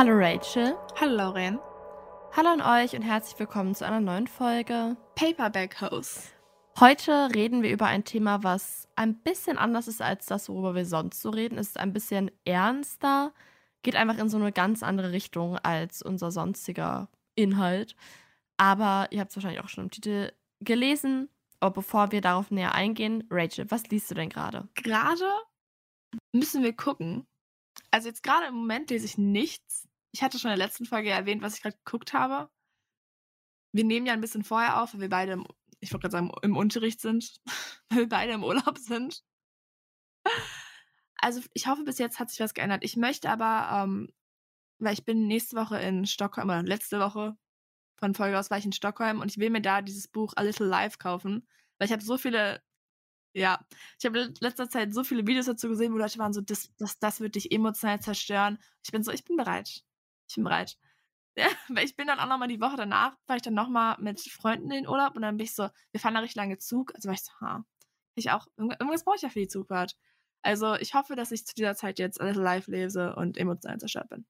Hallo Rachel. Hallo Lauren. Hallo an euch und herzlich willkommen zu einer neuen Folge Paperback Hose. Heute reden wir über ein Thema, was ein bisschen anders ist als das, worüber wir sonst so reden. Es ist ein bisschen ernster, geht einfach in so eine ganz andere Richtung als unser sonstiger Inhalt. Aber ihr habt es wahrscheinlich auch schon im Titel gelesen. Aber bevor wir darauf näher eingehen, Rachel, was liest du denn gerade? Gerade müssen wir gucken. Also jetzt gerade im Moment lese ich nichts. Ich hatte schon in der letzten Folge erwähnt, was ich gerade geguckt habe. Wir nehmen ja ein bisschen vorher auf, weil wir beide, im, ich wollte gerade sagen, im Unterricht sind, weil wir beide im Urlaub sind. Also ich hoffe, bis jetzt hat sich was geändert. Ich möchte aber, ähm, weil ich bin nächste Woche in Stockholm, oder letzte Woche von Folge aus war ich in Stockholm und ich will mir da dieses Buch A Little Life kaufen, weil ich habe so viele ja, ich habe in letzter Zeit so viele Videos dazu gesehen, wo Leute waren so, das, das, das wird dich emotional zerstören. Ich bin so, ich bin bereit. Ich bin bereit. Ja, ich bin dann auch nochmal die Woche danach, war ich dann nochmal mit Freunden in den Urlaub und dann bin ich so, wir fahren da richtig lange Zug. Also war ich so, ha, ich auch, irgendwas brauche ich ja für die Zugfahrt. Also ich hoffe, dass ich zu dieser Zeit jetzt alles live lese und emotional zerstört bin.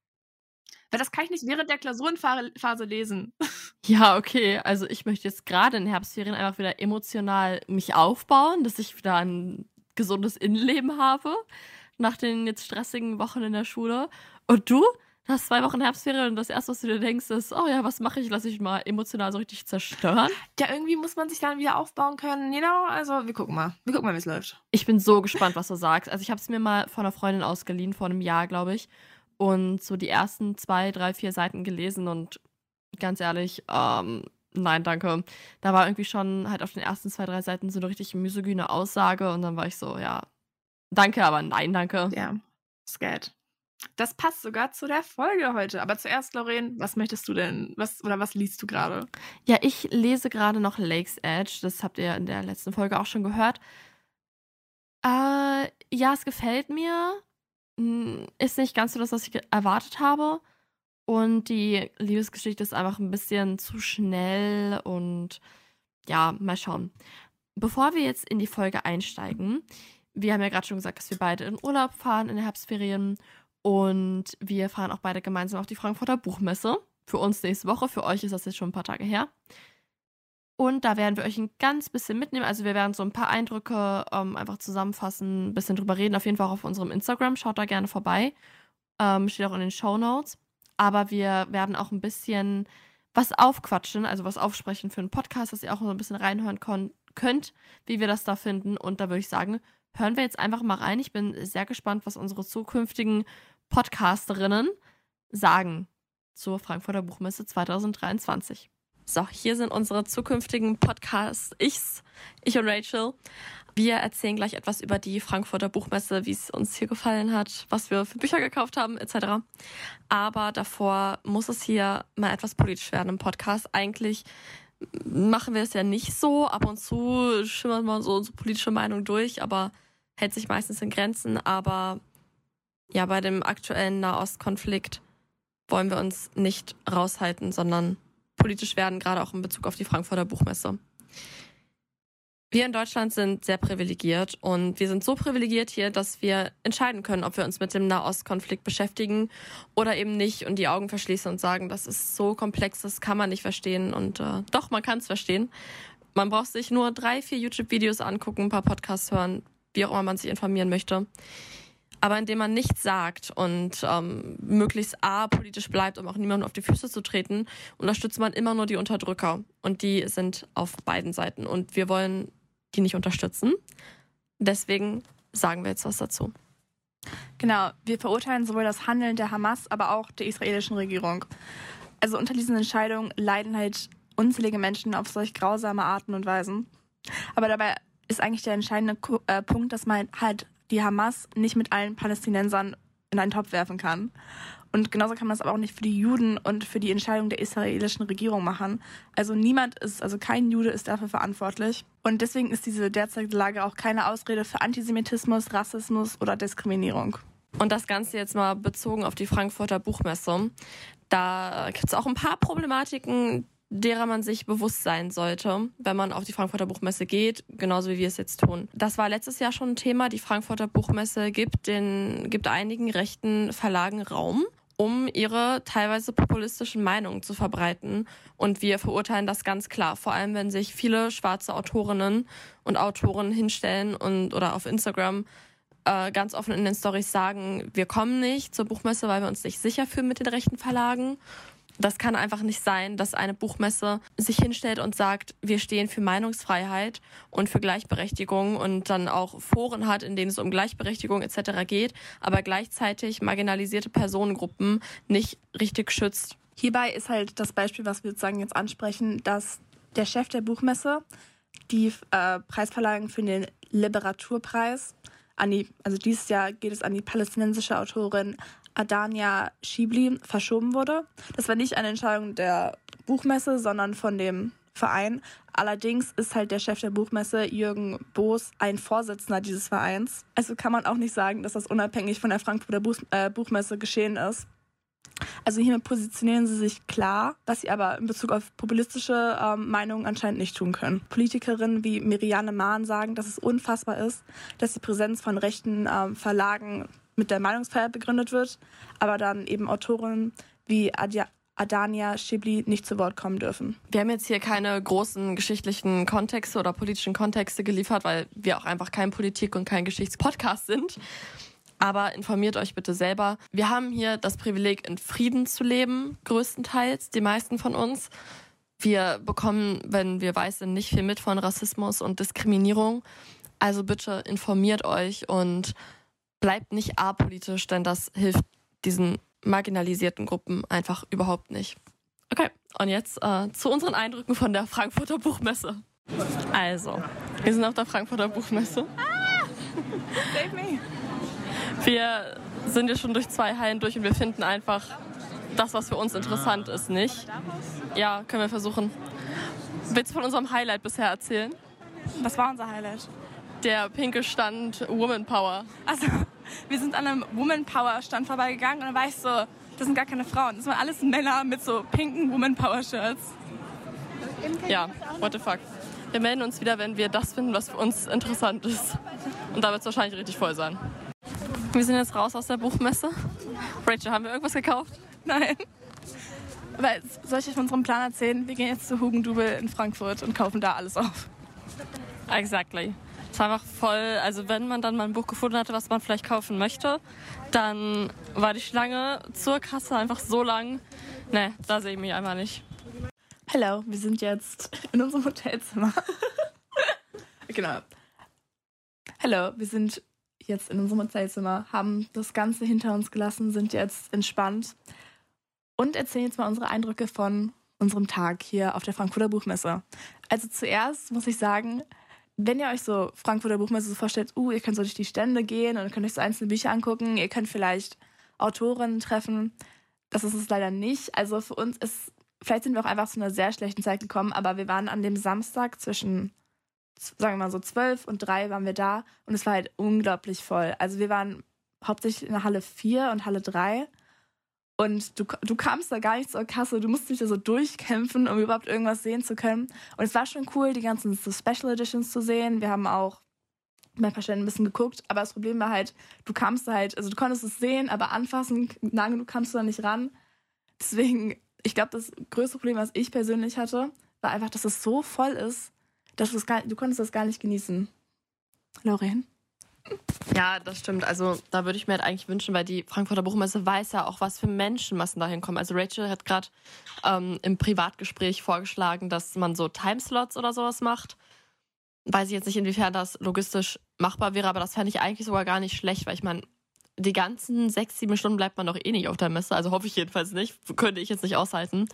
Weil das kann ich nicht während der Klausurenphase lesen. Ja, okay. Also ich möchte jetzt gerade in Herbstferien einfach wieder emotional mich aufbauen, dass ich wieder ein gesundes Innenleben habe nach den jetzt stressigen Wochen in der Schule. Und du? Du hast zwei Wochen Herbstferien und das erste, was du dir denkst, ist, oh ja, was mache ich? Lass ich mal emotional so richtig zerstören. Ja, irgendwie muss man sich dann wieder aufbauen können. Genau, also wir gucken mal. Wir gucken mal, wie es läuft. Ich bin so gespannt, was du sagst. Also ich habe es mir mal von einer Freundin ausgeliehen, vor einem Jahr, glaube ich und so die ersten zwei, drei, vier Seiten gelesen und ganz ehrlich, ähm, nein, danke. Da war irgendwie schon halt auf den ersten zwei, drei Seiten so eine richtig misogyne Aussage und dann war ich so, ja, danke, aber nein, danke. Ja, scared. Das passt sogar zu der Folge heute. Aber zuerst, Lorraine, was möchtest du denn? Was oder was liest du gerade? Ja, ich lese gerade noch Lakes Edge. Das habt ihr in der letzten Folge auch schon gehört. Äh, ja, es gefällt mir. Hm, ist nicht ganz so das, was ich erwartet habe. Und die Liebesgeschichte ist einfach ein bisschen zu schnell und ja, mal schauen. Bevor wir jetzt in die Folge einsteigen, wir haben ja gerade schon gesagt, dass wir beide in Urlaub fahren in der Herbstferien und wir fahren auch beide gemeinsam auf die Frankfurter Buchmesse. Für uns nächste Woche, für euch ist das jetzt schon ein paar Tage her. Und da werden wir euch ein ganz bisschen mitnehmen. Also wir werden so ein paar Eindrücke ähm, einfach zusammenfassen, ein bisschen drüber reden. Auf jeden Fall auch auf unserem Instagram. Schaut da gerne vorbei. Ähm, steht auch in den Show Notes. Aber wir werden auch ein bisschen was aufquatschen, also was aufsprechen für einen Podcast, dass ihr auch so ein bisschen reinhören könnt, wie wir das da finden. Und da würde ich sagen, hören wir jetzt einfach mal rein. Ich bin sehr gespannt, was unsere zukünftigen Podcasterinnen sagen zur Frankfurter Buchmesse 2023. So, hier sind unsere zukünftigen Podcasts-Ichs, ich und Rachel. Wir erzählen gleich etwas über die Frankfurter Buchmesse, wie es uns hier gefallen hat, was wir für Bücher gekauft haben, etc. Aber davor muss es hier mal etwas politisch werden im Podcast. Eigentlich machen wir es ja nicht so. Ab und zu schimmert man so unsere politische Meinung durch, aber hält sich meistens in Grenzen. Aber ja, bei dem aktuellen Nahostkonflikt wollen wir uns nicht raushalten, sondern politisch werden, gerade auch in Bezug auf die Frankfurter Buchmesse. Wir in Deutschland sind sehr privilegiert und wir sind so privilegiert hier, dass wir entscheiden können, ob wir uns mit dem Nahostkonflikt beschäftigen oder eben nicht und die Augen verschließen und sagen, das ist so komplex, das kann man nicht verstehen und äh, doch, man kann es verstehen. Man braucht sich nur drei, vier YouTube-Videos angucken, ein paar Podcasts hören, wie auch immer man sich informieren möchte aber indem man nichts sagt und ähm, möglichst apolitisch bleibt, um auch niemandem auf die Füße zu treten, unterstützt man immer nur die Unterdrücker. Und die sind auf beiden Seiten. Und wir wollen die nicht unterstützen. Deswegen sagen wir jetzt was dazu. Genau, wir verurteilen sowohl das Handeln der Hamas, aber auch der israelischen Regierung. Also unter diesen Entscheidungen leiden halt unzählige Menschen auf solch grausame Arten und Weisen. Aber dabei ist eigentlich der entscheidende äh, Punkt, dass man halt die Hamas nicht mit allen Palästinensern in einen Topf werfen kann. Und genauso kann man das aber auch nicht für die Juden und für die Entscheidung der israelischen Regierung machen. Also niemand ist, also kein Jude ist dafür verantwortlich. Und deswegen ist diese derzeitige Lage auch keine Ausrede für Antisemitismus, Rassismus oder Diskriminierung. Und das Ganze jetzt mal bezogen auf die Frankfurter Buchmesse. Da gibt es auch ein paar Problematiken, derer man sich bewusst sein sollte, wenn man auf die Frankfurter Buchmesse geht, genauso wie wir es jetzt tun. Das war letztes Jahr schon ein Thema. Die Frankfurter Buchmesse gibt den, gibt einigen rechten Verlagen Raum. Um ihre teilweise populistischen Meinungen zu verbreiten. Und wir verurteilen das ganz klar, vor allem wenn sich viele schwarze Autorinnen und Autoren hinstellen und oder auf Instagram äh, ganz offen in den Stories sagen, wir kommen nicht zur Buchmesse, weil wir uns nicht sicher fühlen mit den rechten Verlagen das kann einfach nicht sein, dass eine Buchmesse sich hinstellt und sagt, wir stehen für Meinungsfreiheit und für Gleichberechtigung und dann auch Foren hat, in denen es um Gleichberechtigung etc. geht, aber gleichzeitig marginalisierte Personengruppen nicht richtig schützt. Hierbei ist halt das Beispiel, was wir sozusagen jetzt ansprechen, dass der Chef der Buchmesse die äh, Preisverleihung für den Literaturpreis an die, also dieses Jahr geht es an die palästinensische Autorin Adania Schibli verschoben wurde. Das war nicht eine Entscheidung der Buchmesse, sondern von dem Verein. Allerdings ist halt der Chef der Buchmesse, Jürgen Boos, ein Vorsitzender dieses Vereins. Also kann man auch nicht sagen, dass das unabhängig von der Frankfurter Buch äh, Buchmesse geschehen ist. Also hiermit positionieren sie sich klar, was sie aber in Bezug auf populistische ähm, Meinungen anscheinend nicht tun können. Politikerinnen wie Miriane Mahn sagen, dass es unfassbar ist, dass die Präsenz von rechten ähm, Verlagen mit der Meinungsfreiheit begründet wird, aber dann eben Autoren wie Adja Adania Schibli nicht zu Wort kommen dürfen. Wir haben jetzt hier keine großen geschichtlichen Kontexte oder politischen Kontexte geliefert, weil wir auch einfach kein Politik- und kein Geschichtspodcast sind. Aber informiert euch bitte selber. Wir haben hier das Privileg, in Frieden zu leben, größtenteils, die meisten von uns. Wir bekommen, wenn wir weiß sind, nicht viel mit von Rassismus und Diskriminierung. Also bitte informiert euch und bleibt nicht apolitisch, denn das hilft diesen marginalisierten Gruppen einfach überhaupt nicht. Okay, und jetzt äh, zu unseren Eindrücken von der Frankfurter Buchmesse. Also, wir sind auf der Frankfurter Buchmesse. Ah! Save me. Wir sind ja schon durch zwei Hallen durch und wir finden einfach das, was für uns interessant ist, nicht. Ja, können wir versuchen. Willst du von unserem Highlight bisher erzählen? Was war unser Highlight? Der pinke Stand Woman Power. Also, wir sind an einem Woman Power Stand vorbeigegangen und dann war ich so, das sind gar keine Frauen, das waren alles Männer mit so pinken Woman Power Shirts. Ja, what the fuck. Wir melden uns wieder, wenn wir das finden, was für uns interessant ist. Und da wird es wahrscheinlich richtig voll sein. Wir sind jetzt raus aus der Buchmesse. Rachel, haben wir irgendwas gekauft? Nein. Weil, soll ich euch von unserem Plan erzählen? Wir gehen jetzt zu Hugendubel in Frankfurt und kaufen da alles auf. Exactly. Es war einfach voll, also wenn man dann mal ein Buch gefunden hatte, was man vielleicht kaufen möchte, dann war die Schlange zur Kasse einfach so lang. Ne, da sehe ich mich einfach nicht. Hallo, wir sind jetzt in unserem Hotelzimmer. genau. Hallo, wir sind jetzt in unserem Hotelzimmer, haben das Ganze hinter uns gelassen, sind jetzt entspannt und erzählen jetzt mal unsere Eindrücke von unserem Tag hier auf der Frankfurter Buchmesse. Also zuerst muss ich sagen, wenn ihr euch so Frankfurter Buchmesse so vorstellt, uh, ihr könnt so durch die Stände gehen und könnt euch so einzelne Bücher angucken, ihr könnt vielleicht Autorinnen treffen. Das ist es leider nicht. Also für uns ist, vielleicht sind wir auch einfach zu einer sehr schlechten Zeit gekommen, aber wir waren an dem Samstag zwischen, sagen wir mal so zwölf und drei waren wir da und es war halt unglaublich voll. Also wir waren hauptsächlich in der Halle 4 und Halle 3 und du, du kamst da gar nicht zur Kasse, du musst dich da so durchkämpfen, um überhaupt irgendwas sehen zu können. Und es war schon cool, die ganzen so Special Editions zu sehen. Wir haben auch bei ein paar Stellen ein bisschen geguckt, aber das Problem war halt, du kamst da halt, also du konntest es sehen, aber anfassen, nah genug kamst du da nicht ran. Deswegen, ich glaube, das größte Problem, was ich persönlich hatte, war einfach, dass es so voll ist, dass du gar, du konntest das gar nicht genießen. Lauren? Ja, das stimmt. Also da würde ich mir halt eigentlich wünschen, weil die Frankfurter Buchmesse weiß ja auch, was für Menschenmassen da hinkommen. Also Rachel hat gerade ähm, im Privatgespräch vorgeschlagen, dass man so Timeslots oder sowas macht. Weiß ich jetzt nicht, inwiefern das logistisch machbar wäre, aber das fände ich eigentlich sogar gar nicht schlecht, weil ich meine, die ganzen sechs, sieben Stunden bleibt man doch eh nicht auf der Messe. Also hoffe ich jedenfalls nicht. Könnte ich jetzt nicht aushalten.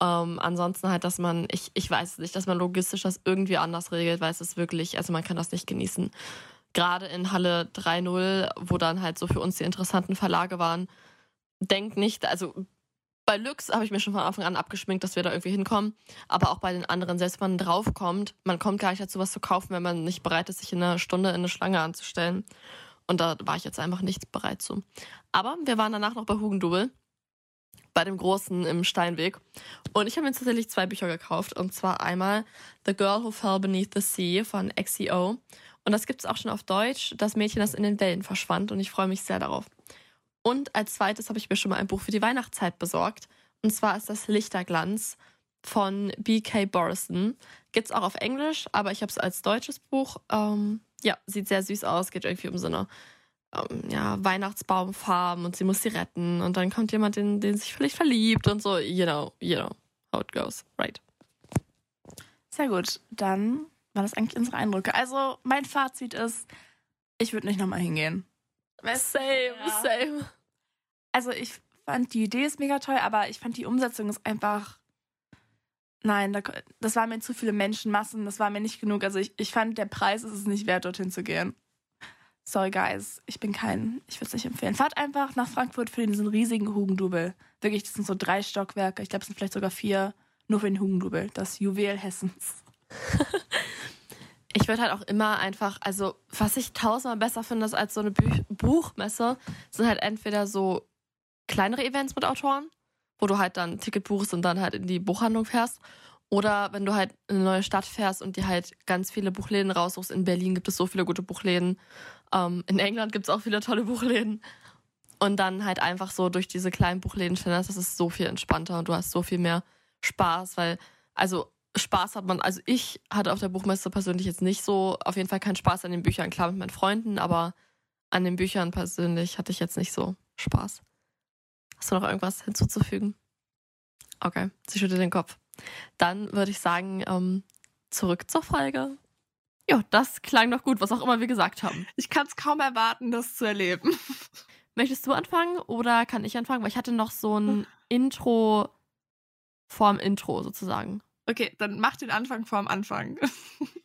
Ähm, ansonsten halt, dass man, ich, ich weiß nicht, dass man logistisch das irgendwie anders regelt, weil es ist wirklich, also man kann das nicht genießen gerade in Halle 3.0, wo dann halt so für uns die interessanten Verlage waren, denkt nicht, also bei Lux habe ich mir schon von Anfang an abgeschminkt, dass wir da irgendwie hinkommen. Aber auch bei den anderen, selbst wenn man draufkommt, man kommt gar nicht dazu, was zu kaufen, wenn man nicht bereit ist, sich in einer Stunde in eine Schlange anzustellen. Und da war ich jetzt einfach nicht bereit zu. Aber wir waren danach noch bei Hugendubel, bei dem Großen im Steinweg. Und ich habe mir tatsächlich zwei Bücher gekauft. Und zwar einmal The Girl Who Fell Beneath the Sea von XEO und das gibt es auch schon auf Deutsch, das Mädchen, das in den Wellen verschwand. Und ich freue mich sehr darauf. Und als zweites habe ich mir schon mal ein Buch für die Weihnachtszeit besorgt. Und zwar ist das Lichterglanz von B.K. Borison. Gibt es auch auf Englisch, aber ich habe es als deutsches Buch. Ähm, ja, sieht sehr süß aus, geht irgendwie um so eine ähm, ja, Weihnachtsbaumfarben und sie muss sie retten. Und dann kommt jemand, den, den sich vielleicht verliebt und so. You know, you know how it goes, right? Sehr gut. Dann waren das eigentlich unsere Eindrücke. Also, mein Fazit ist, ich würde nicht nochmal hingehen. Same, ja. same. Also, ich fand die Idee ist mega toll, aber ich fand die Umsetzung ist einfach. Nein, das waren mir zu viele Menschenmassen, das war mir nicht genug. Also ich, ich fand, der Preis ist es nicht wert, dorthin zu gehen. Sorry, guys, ich bin kein, ich würde es nicht empfehlen. Fahrt einfach nach Frankfurt für diesen riesigen Hugendubel. Wirklich, das sind so drei Stockwerke, ich glaube, es sind vielleicht sogar vier, nur für den Hugendubel, das Juwel Hessens. ich würde halt auch immer einfach, also was ich tausendmal besser finde als so eine Buch Buchmesse, sind halt entweder so kleinere Events mit Autoren, wo du halt dann ein Ticket buchst und dann halt in die Buchhandlung fährst. Oder wenn du halt in eine neue Stadt fährst und dir halt ganz viele Buchläden raussuchst. In Berlin gibt es so viele gute Buchläden. Ähm, in England gibt es auch viele tolle Buchläden. Und dann halt einfach so durch diese kleinen Buchläden schlendern, das ist so viel entspannter und du hast so viel mehr Spaß, weil, also Spaß hat man, also ich hatte auf der Buchmesse persönlich jetzt nicht so, auf jeden Fall keinen Spaß an den Büchern, klar mit meinen Freunden, aber an den Büchern persönlich hatte ich jetzt nicht so Spaß. Hast du noch irgendwas hinzuzufügen? Okay, sie schüttelt den Kopf. Dann würde ich sagen, ähm, zurück zur Folge. Ja, das klang doch gut, was auch immer wir gesagt haben. Ich kann es kaum erwarten, das zu erleben. Möchtest du anfangen oder kann ich anfangen? Weil ich hatte noch so ein Intro vorm Intro sozusagen. Okay, dann mach den Anfang vorm Anfang.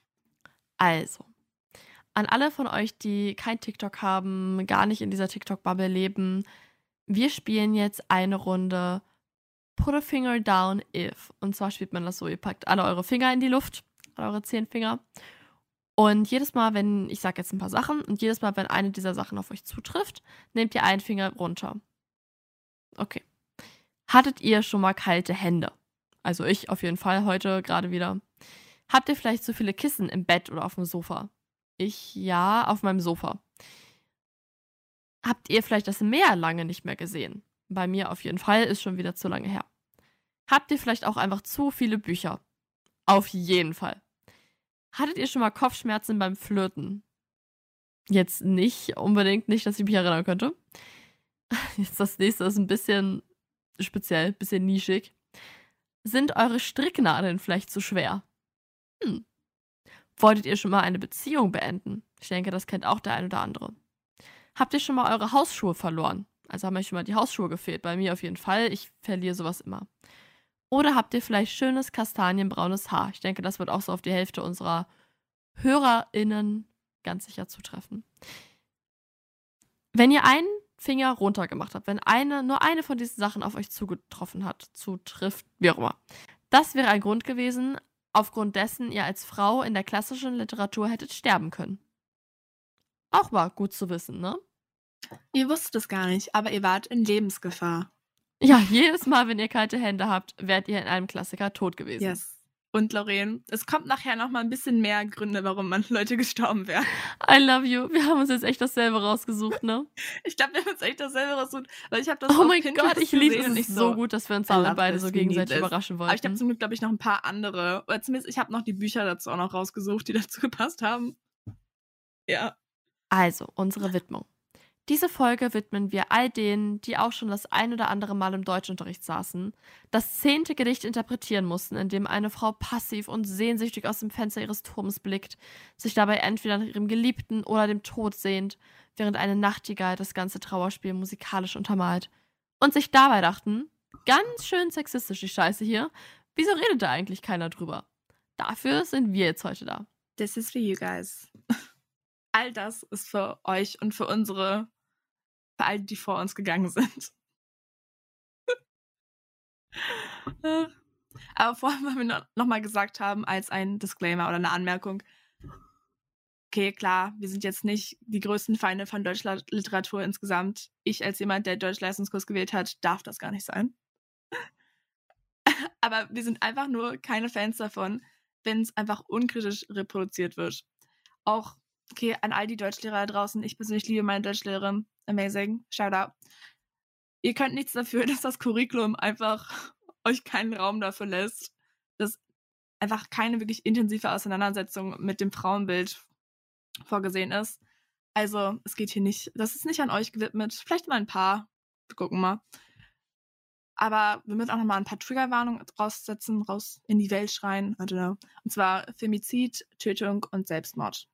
also, an alle von euch, die kein TikTok haben, gar nicht in dieser TikTok-Bubble leben, wir spielen jetzt eine Runde Put a Finger Down If. Und zwar spielt man das so, ihr packt alle eure Finger in die Luft, alle eure zehn Finger. Und jedes Mal, wenn, ich sage jetzt ein paar Sachen, und jedes Mal, wenn eine dieser Sachen auf euch zutrifft, nehmt ihr einen Finger runter. Okay. Hattet ihr schon mal kalte Hände? Also ich auf jeden Fall heute gerade wieder. Habt ihr vielleicht zu viele Kissen im Bett oder auf dem Sofa? Ich ja, auf meinem Sofa. Habt ihr vielleicht das Meer lange nicht mehr gesehen? Bei mir auf jeden Fall, ist schon wieder zu lange her. Habt ihr vielleicht auch einfach zu viele Bücher? Auf jeden Fall. Hattet ihr schon mal Kopfschmerzen beim Flirten? Jetzt nicht unbedingt, nicht, dass ich mich erinnern könnte. Jetzt das nächste ist ein bisschen speziell, ein bisschen nischig. Sind eure Stricknadeln vielleicht zu schwer? Hm. Wolltet ihr schon mal eine Beziehung beenden? Ich denke, das kennt auch der ein oder andere. Habt ihr schon mal eure Hausschuhe verloren? Also haben euch schon mal die Hausschuhe gefehlt. Bei mir auf jeden Fall. Ich verliere sowas immer. Oder habt ihr vielleicht schönes kastanienbraunes Haar? Ich denke, das wird auch so auf die Hälfte unserer HörerInnen ganz sicher zutreffen. Wenn ihr einen Finger runter gemacht habt, wenn eine, nur eine von diesen Sachen auf euch zugetroffen hat, zutrifft, wie auch immer. Das wäre ein Grund gewesen, aufgrund dessen ihr als Frau in der klassischen Literatur hättet sterben können. Auch mal gut zu wissen, ne? Ihr wusstet es gar nicht, aber ihr wart in Lebensgefahr. Ja, jedes Mal, wenn ihr kalte Hände habt, wärt ihr in einem Klassiker tot gewesen. Yes. Und Lorraine, es kommt nachher noch mal ein bisschen mehr Gründe, warum man Leute gestorben wären. I love you. Wir haben uns jetzt echt dasselbe rausgesucht, ne? ich glaube, wir haben uns echt dasselbe rausgesucht, weil ich habe das Oh mein Gott, ich liebe es nicht so gut, dass wir uns alle beide so gegenseitig überraschen wollen. Aber ich habe zum Glück, glaube ich, noch ein paar andere. Oder zumindest, ich habe noch die Bücher dazu auch noch rausgesucht, die dazu gepasst haben. Ja. Also, unsere Widmung. Diese Folge widmen wir all denen, die auch schon das ein oder andere Mal im Deutschunterricht saßen, das zehnte Gedicht interpretieren mussten, in dem eine Frau passiv und sehnsüchtig aus dem Fenster ihres Turms blickt, sich dabei entweder nach ihrem Geliebten oder dem Tod sehnt, während eine Nachtigall das ganze Trauerspiel musikalisch untermalt. Und sich dabei dachten, ganz schön sexistisch die Scheiße hier, wieso redet da eigentlich keiner drüber? Dafür sind wir jetzt heute da. This is for you guys all das ist für euch und für unsere, für all die vor uns gegangen sind. Aber vorher, weil wir nochmal gesagt haben, als ein Disclaimer oder eine Anmerkung, okay, klar, wir sind jetzt nicht die größten Feinde von deutscher Literatur insgesamt. Ich als jemand, der Deutschleistungskurs gewählt hat, darf das gar nicht sein. Aber wir sind einfach nur keine Fans davon, wenn es einfach unkritisch reproduziert wird. Auch Okay, an all die Deutschlehrer da draußen. Ich persönlich liebe meine Deutschlehrerin. Amazing. Shout out. Ihr könnt nichts dafür, dass das Curriculum einfach euch keinen Raum dafür lässt, dass einfach keine wirklich intensive Auseinandersetzung mit dem Frauenbild vorgesehen ist. Also, es geht hier nicht, das ist nicht an euch gewidmet. Vielleicht mal ein paar. Wir gucken mal. Aber wir müssen auch nochmal ein paar Triggerwarnungen raussetzen, raus in die Welt schreien. I don't know. Und zwar Femizid, Tötung und Selbstmord.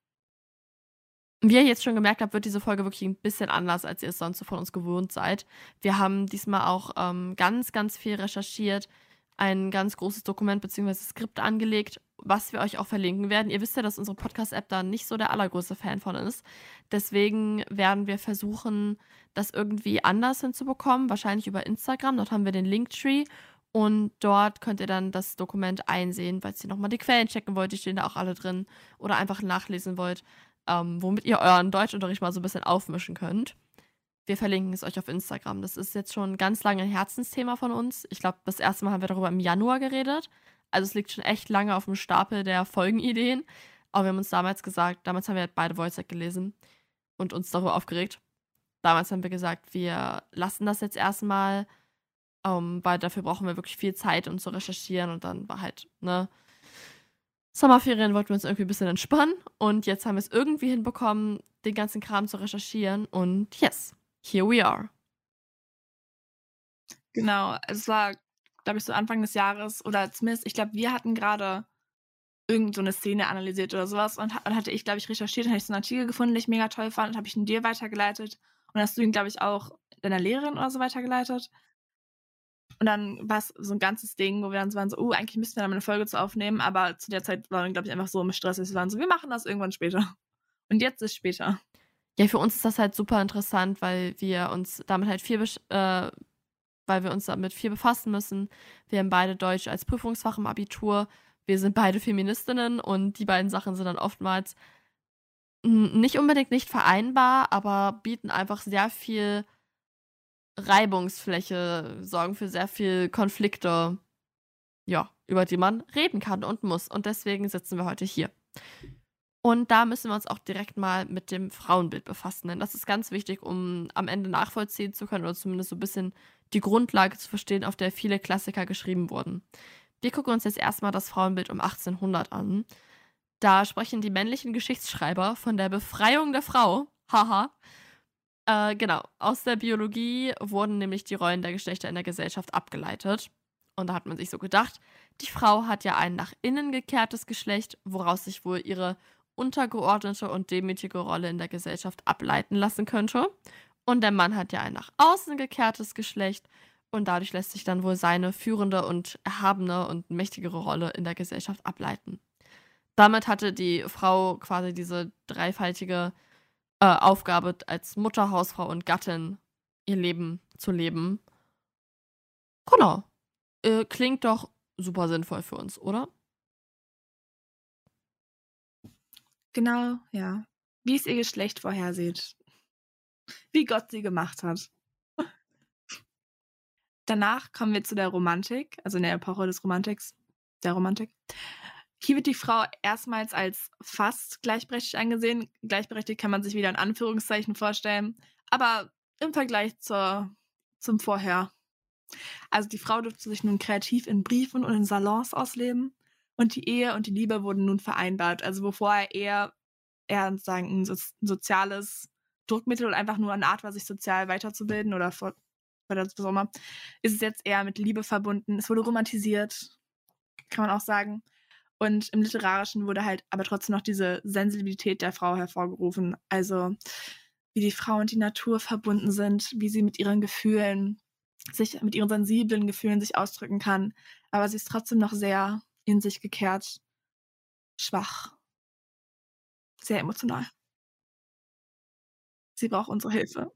Wie ihr jetzt schon gemerkt habt, wird diese Folge wirklich ein bisschen anders, als ihr es sonst so von uns gewohnt seid. Wir haben diesmal auch ähm, ganz, ganz viel recherchiert, ein ganz großes Dokument bzw. Skript angelegt, was wir euch auch verlinken werden. Ihr wisst ja, dass unsere Podcast-App da nicht so der allergrößte Fan von ist. Deswegen werden wir versuchen, das irgendwie anders hinzubekommen, wahrscheinlich über Instagram. Dort haben wir den Linktree und dort könnt ihr dann das Dokument einsehen, falls ihr nochmal die Quellen checken wollt, die stehen da auch alle drin oder einfach nachlesen wollt ähm, womit ihr euren Deutschunterricht mal so ein bisschen aufmischen könnt. Wir verlinken es euch auf Instagram. Das ist jetzt schon ganz lange ein Herzensthema von uns. Ich glaube, das erste Mal haben wir darüber im Januar geredet. Also es liegt schon echt lange auf dem Stapel der Folgenideen. Aber wir haben uns damals gesagt, damals haben wir halt beide Voice gelesen und uns darüber aufgeregt. Damals haben wir gesagt, wir lassen das jetzt erstmal, um, weil dafür brauchen wir wirklich viel Zeit, um zu recherchieren. Und dann war halt, ne, Sommerferien wollten wir uns irgendwie ein bisschen entspannen und jetzt haben wir es irgendwie hinbekommen, den ganzen Kram zu recherchieren und yes, here we are. Genau, es war, glaube ich, so Anfang des Jahres oder zumindest, ich glaube, wir hatten gerade irgend so eine Szene analysiert oder sowas und dann hatte ich, glaube ich, recherchiert, dann habe ich so einen Artikel gefunden, den ich mega toll fand und habe ich ihn dir weitergeleitet und hast du ihn, glaube ich, auch deiner Lehrerin oder so weitergeleitet. Und dann war es so ein ganzes Ding, wo wir dann so waren, so, oh, eigentlich müssten wir da mal eine Folge zu aufnehmen, aber zu der Zeit waren wir, glaube ich, einfach so im Stress, wir waren so, wir machen das irgendwann später. Und jetzt ist später. Ja, für uns ist das halt super interessant, weil wir uns damit halt viel, äh, weil wir uns damit viel befassen müssen. Wir haben beide Deutsch als Prüfungsfach im Abitur. Wir sind beide Feministinnen und die beiden Sachen sind dann oftmals nicht unbedingt nicht vereinbar, aber bieten einfach sehr viel Reibungsfläche, sorgen für sehr viel Konflikte, ja, über die man reden kann und muss. Und deswegen sitzen wir heute hier. Und da müssen wir uns auch direkt mal mit dem Frauenbild befassen, denn das ist ganz wichtig, um am Ende nachvollziehen zu können oder zumindest so ein bisschen die Grundlage zu verstehen, auf der viele Klassiker geschrieben wurden. Wir gucken uns jetzt erstmal das Frauenbild um 1800 an. Da sprechen die männlichen Geschichtsschreiber von der Befreiung der Frau, haha, äh, genau, aus der Biologie wurden nämlich die Rollen der Geschlechter in der Gesellschaft abgeleitet. Und da hat man sich so gedacht, die Frau hat ja ein nach innen gekehrtes Geschlecht, woraus sich wohl ihre untergeordnete und demütige Rolle in der Gesellschaft ableiten lassen könnte. Und der Mann hat ja ein nach außen gekehrtes Geschlecht und dadurch lässt sich dann wohl seine führende und erhabene und mächtigere Rolle in der Gesellschaft ableiten. Damit hatte die Frau quasi diese dreifaltige äh, Aufgabe als Mutter, Hausfrau und Gattin ihr Leben zu leben. Genau. Äh, klingt doch super sinnvoll für uns, oder? Genau, ja. Wie es ihr Geschlecht vorhersieht. Wie Gott sie gemacht hat. Danach kommen wir zu der Romantik, also in der Epoche des Romantiks, der Romantik. Hier wird die Frau erstmals als fast gleichberechtigt angesehen. Gleichberechtigt kann man sich wieder in Anführungszeichen vorstellen, aber im Vergleich zur, zum Vorher. Also die Frau durfte sich nun kreativ in Briefen und in Salons ausleben und die Ehe und die Liebe wurden nun vereinbart. Also wo vorher eher, eher sagen, ein, so, ein soziales Druckmittel oder einfach nur eine Art war, sich sozial weiterzubilden oder vor, oder was auch ist es jetzt eher mit Liebe verbunden. Es wurde romantisiert, kann man auch sagen. Und im Literarischen wurde halt aber trotzdem noch diese Sensibilität der Frau hervorgerufen. Also wie die Frau und die Natur verbunden sind, wie sie mit ihren Gefühlen, sich mit ihren sensiblen Gefühlen sich ausdrücken kann. Aber sie ist trotzdem noch sehr in sich gekehrt, schwach, sehr emotional. Sie braucht unsere Hilfe.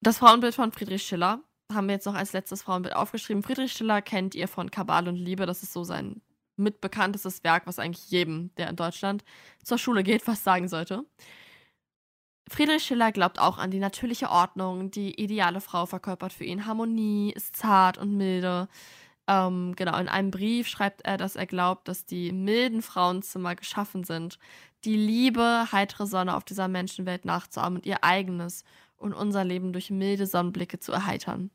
Das Frauenbild von Friedrich Schiller haben wir jetzt noch als letztes Frauenbild aufgeschrieben. Friedrich Schiller kennt ihr von Kabal und Liebe. Das ist so sein mitbekanntestes Werk, was eigentlich jedem, der in Deutschland zur Schule geht, was sagen sollte. Friedrich Schiller glaubt auch an die natürliche Ordnung. Die ideale Frau verkörpert für ihn Harmonie, ist zart und milde. Ähm, genau, in einem Brief schreibt er, dass er glaubt, dass die milden Frauenzimmer geschaffen sind, die liebe, heitere Sonne auf dieser Menschenwelt nachzuahmen und ihr eigenes und unser Leben durch milde Sonnenblicke zu erheitern.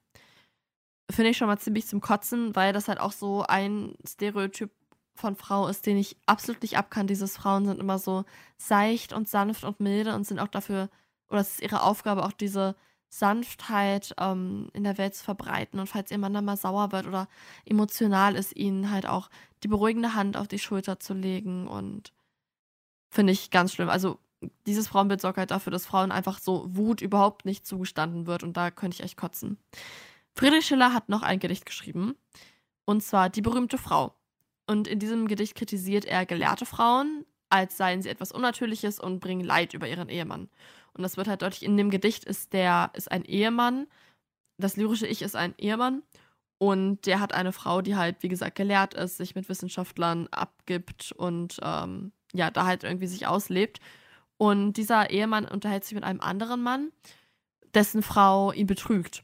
Finde ich schon mal ziemlich zum Kotzen, weil das halt auch so ein Stereotyp von Frau ist, den ich absolut nicht abkann. Dieses Frauen sind immer so seicht und sanft und milde und sind auch dafür, oder es ist ihre Aufgabe, auch diese Sanftheit ähm, in der Welt zu verbreiten. Und falls ihr Mann dann mal sauer wird oder emotional ist, ihnen halt auch die beruhigende Hand auf die Schulter zu legen. Und finde ich ganz schlimm. Also dieses Frauenbild sorgt halt dafür, dass Frauen einfach so Wut überhaupt nicht zugestanden wird. Und da könnte ich echt kotzen. Friedrich Schiller hat noch ein Gedicht geschrieben. Und zwar Die berühmte Frau. Und in diesem Gedicht kritisiert er gelehrte Frauen, als seien sie etwas Unnatürliches und bringen Leid über ihren Ehemann. Und das wird halt deutlich, in dem Gedicht ist der, ist ein Ehemann, das lyrische Ich ist ein Ehemann und der hat eine Frau, die halt, wie gesagt, gelehrt ist, sich mit Wissenschaftlern abgibt und ähm, ja, da halt irgendwie sich auslebt. Und dieser Ehemann unterhält sich mit einem anderen Mann, dessen Frau ihn betrügt.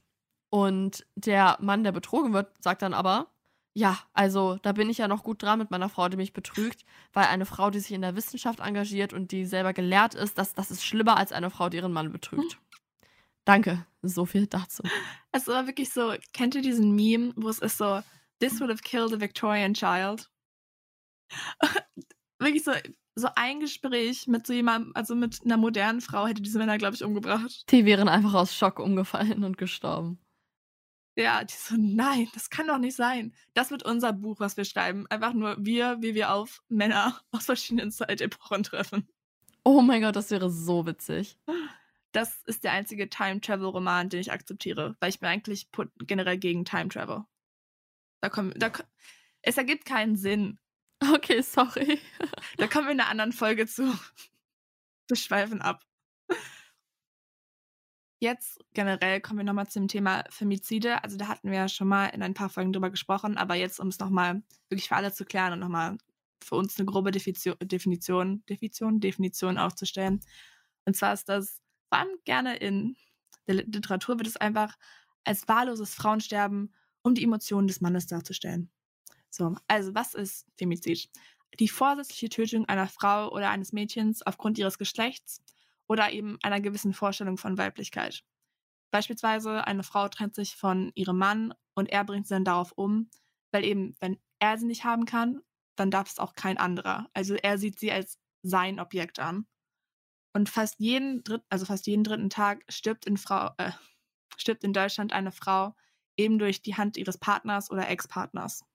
Und der Mann, der betrogen wird, sagt dann aber, ja, also da bin ich ja noch gut dran mit meiner Frau, die mich betrügt, weil eine Frau, die sich in der Wissenschaft engagiert und die selber gelehrt ist, das, das ist schlimmer als eine Frau, die ihren Mann betrügt. Danke, so viel dazu. Es war wirklich so, kennt ihr diesen Meme, wo es ist so, this would have killed a Victorian child? wirklich so, so ein Gespräch mit so jemandem, also mit einer modernen Frau hätte diese Männer, glaube ich, umgebracht. Die wären einfach aus Schock umgefallen und gestorben. Ja, die so, nein, das kann doch nicht sein. Das wird unser Buch, was wir schreiben. Einfach nur wir, wie wir auf Männer aus verschiedenen Zeitepochen treffen. Oh mein Gott, das wäre so witzig. Das ist der einzige Time-Travel-Roman, den ich akzeptiere, weil ich bin eigentlich generell gegen Time-Travel. Da kommen, da, es ergibt keinen Sinn. Okay, sorry. da kommen wir in einer anderen Folge zu. Wir schweifen ab. Jetzt generell kommen wir nochmal zum Thema Femizide. Also da hatten wir ja schon mal in ein paar Folgen drüber gesprochen, aber jetzt, um es nochmal wirklich für alle zu klären und nochmal für uns eine grobe Definition, Definition, Definition, Definition aufzustellen. Und zwar ist das, vor allem gerne in der Literatur, wird es einfach als wahlloses Frauensterben, um die Emotionen des Mannes darzustellen. So, also was ist Femizid? Die vorsätzliche Tötung einer Frau oder eines Mädchens aufgrund ihres Geschlechts oder eben einer gewissen Vorstellung von Weiblichkeit. Beispielsweise eine Frau trennt sich von ihrem Mann und er bringt sie dann darauf um, weil eben, wenn er sie nicht haben kann, dann darf es auch kein anderer. Also er sieht sie als sein Objekt an. Und fast jeden dritten, also fast jeden dritten Tag stirbt in Frau, äh, stirbt in Deutschland eine Frau eben durch die Hand ihres Partners oder Ex-Partners.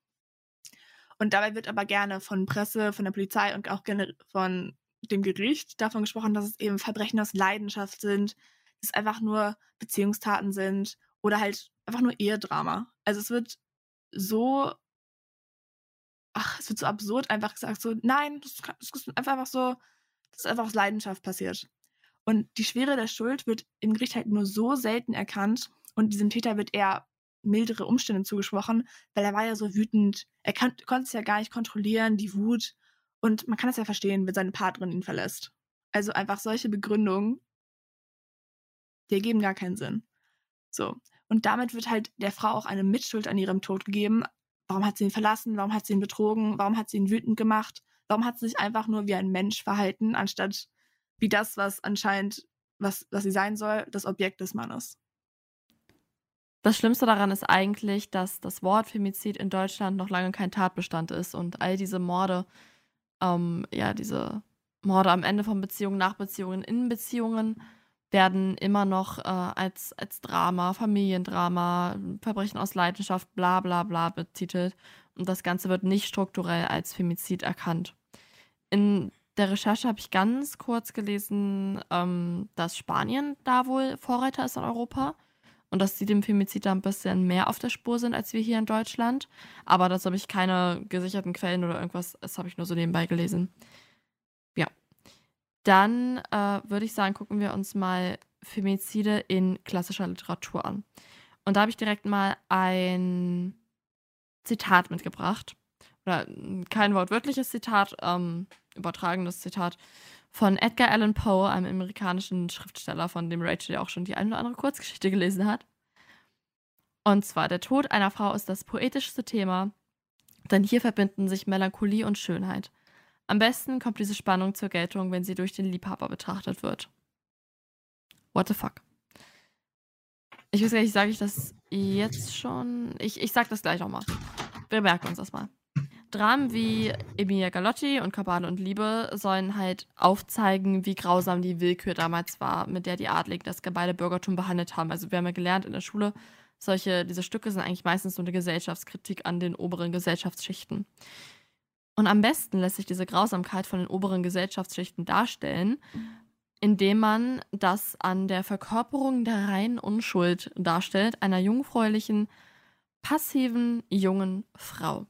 Und dabei wird aber gerne von Presse, von der Polizei und auch gerne von dem Gericht davon gesprochen, dass es eben Verbrechen aus Leidenschaft sind, dass es einfach nur Beziehungstaten sind oder halt einfach nur Ehedrama. Also es wird so, ach, es wird so absurd einfach gesagt, so, nein, das, ist einfach, so, das ist einfach aus Leidenschaft passiert. Und die Schwere der Schuld wird im Gericht halt nur so selten erkannt und diesem Täter wird eher mildere Umstände zugesprochen, weil er war ja so wütend, er kann, konnte es ja gar nicht kontrollieren, die Wut und man kann es ja verstehen, wenn seine Partnerin ihn verlässt. Also einfach solche Begründungen, die ergeben gar keinen Sinn. So. Und damit wird halt der Frau auch eine Mitschuld an ihrem Tod gegeben. Warum hat sie ihn verlassen? Warum hat sie ihn betrogen? Warum hat sie ihn wütend gemacht? Warum hat sie sich einfach nur wie ein Mensch verhalten, anstatt wie das, was anscheinend, was, was sie sein soll, das Objekt des Mannes? Das Schlimmste daran ist eigentlich, dass das Wort Femizid in Deutschland noch lange kein Tatbestand ist und all diese Morde, ähm, ja, diese Morde am Ende von Beziehungen, nach Beziehungen, in Beziehungen werden immer noch äh, als, als Drama, Familiendrama, Verbrechen aus Leidenschaft, bla bla bla betitelt. Und das Ganze wird nicht strukturell als Femizid erkannt. In der Recherche habe ich ganz kurz gelesen, ähm, dass Spanien da wohl Vorreiter ist in Europa und dass sie dem Femizid da ein bisschen mehr auf der Spur sind als wir hier in Deutschland. Aber dazu habe ich keine gesicherten Quellen oder irgendwas, das habe ich nur so nebenbei gelesen. Ja. Dann äh, würde ich sagen, gucken wir uns mal Femizide in klassischer Literatur an. Und da habe ich direkt mal ein Zitat mitgebracht. Oder kein wortwörtliches Zitat, ähm, übertragenes Zitat von Edgar Allan Poe, einem amerikanischen Schriftsteller, von dem Rachel ja auch schon die eine oder andere Kurzgeschichte gelesen hat. Und zwar, der Tod einer Frau ist das poetischste Thema, denn hier verbinden sich Melancholie und Schönheit. Am besten kommt diese Spannung zur Geltung, wenn sie durch den Liebhaber betrachtet wird. What the fuck? Ich weiß gar nicht, sage ich das jetzt schon? Ich, ich sag das gleich nochmal. Wir merken uns das mal. Dramen wie Emilia Galotti und Kabale und Liebe sollen halt aufzeigen, wie grausam die Willkür damals war, mit der die Adligen das gebeine Bürgertum behandelt haben. Also wir haben ja gelernt in der Schule, solche, diese Stücke sind eigentlich meistens nur eine Gesellschaftskritik an den oberen Gesellschaftsschichten. Und am besten lässt sich diese Grausamkeit von den oberen Gesellschaftsschichten darstellen, indem man das an der Verkörperung der reinen Unschuld darstellt, einer jungfräulichen, passiven, jungen Frau.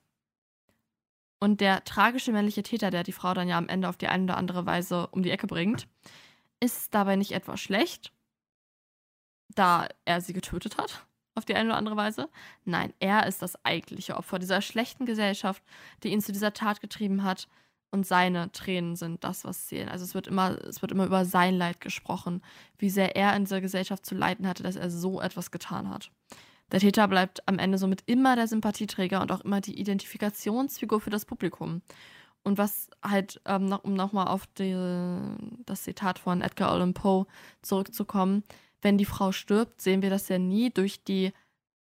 Und der tragische männliche Täter, der die Frau dann ja am Ende auf die eine oder andere Weise um die Ecke bringt, ist dabei nicht etwa schlecht, da er sie getötet hat, auf die eine oder andere Weise. Nein, er ist das eigentliche Opfer dieser schlechten Gesellschaft, die ihn zu dieser Tat getrieben hat. Und seine Tränen sind das, was zählen. Also es wird immer, es wird immer über sein Leid gesprochen, wie sehr er in dieser Gesellschaft zu leiden hatte, dass er so etwas getan hat. Der Täter bleibt am Ende somit immer der Sympathieträger und auch immer die Identifikationsfigur für das Publikum. Und was halt, ähm, noch, um nochmal auf die, das Zitat von Edgar Allan Poe zurückzukommen, wenn die Frau stirbt, sehen wir das ja nie durch die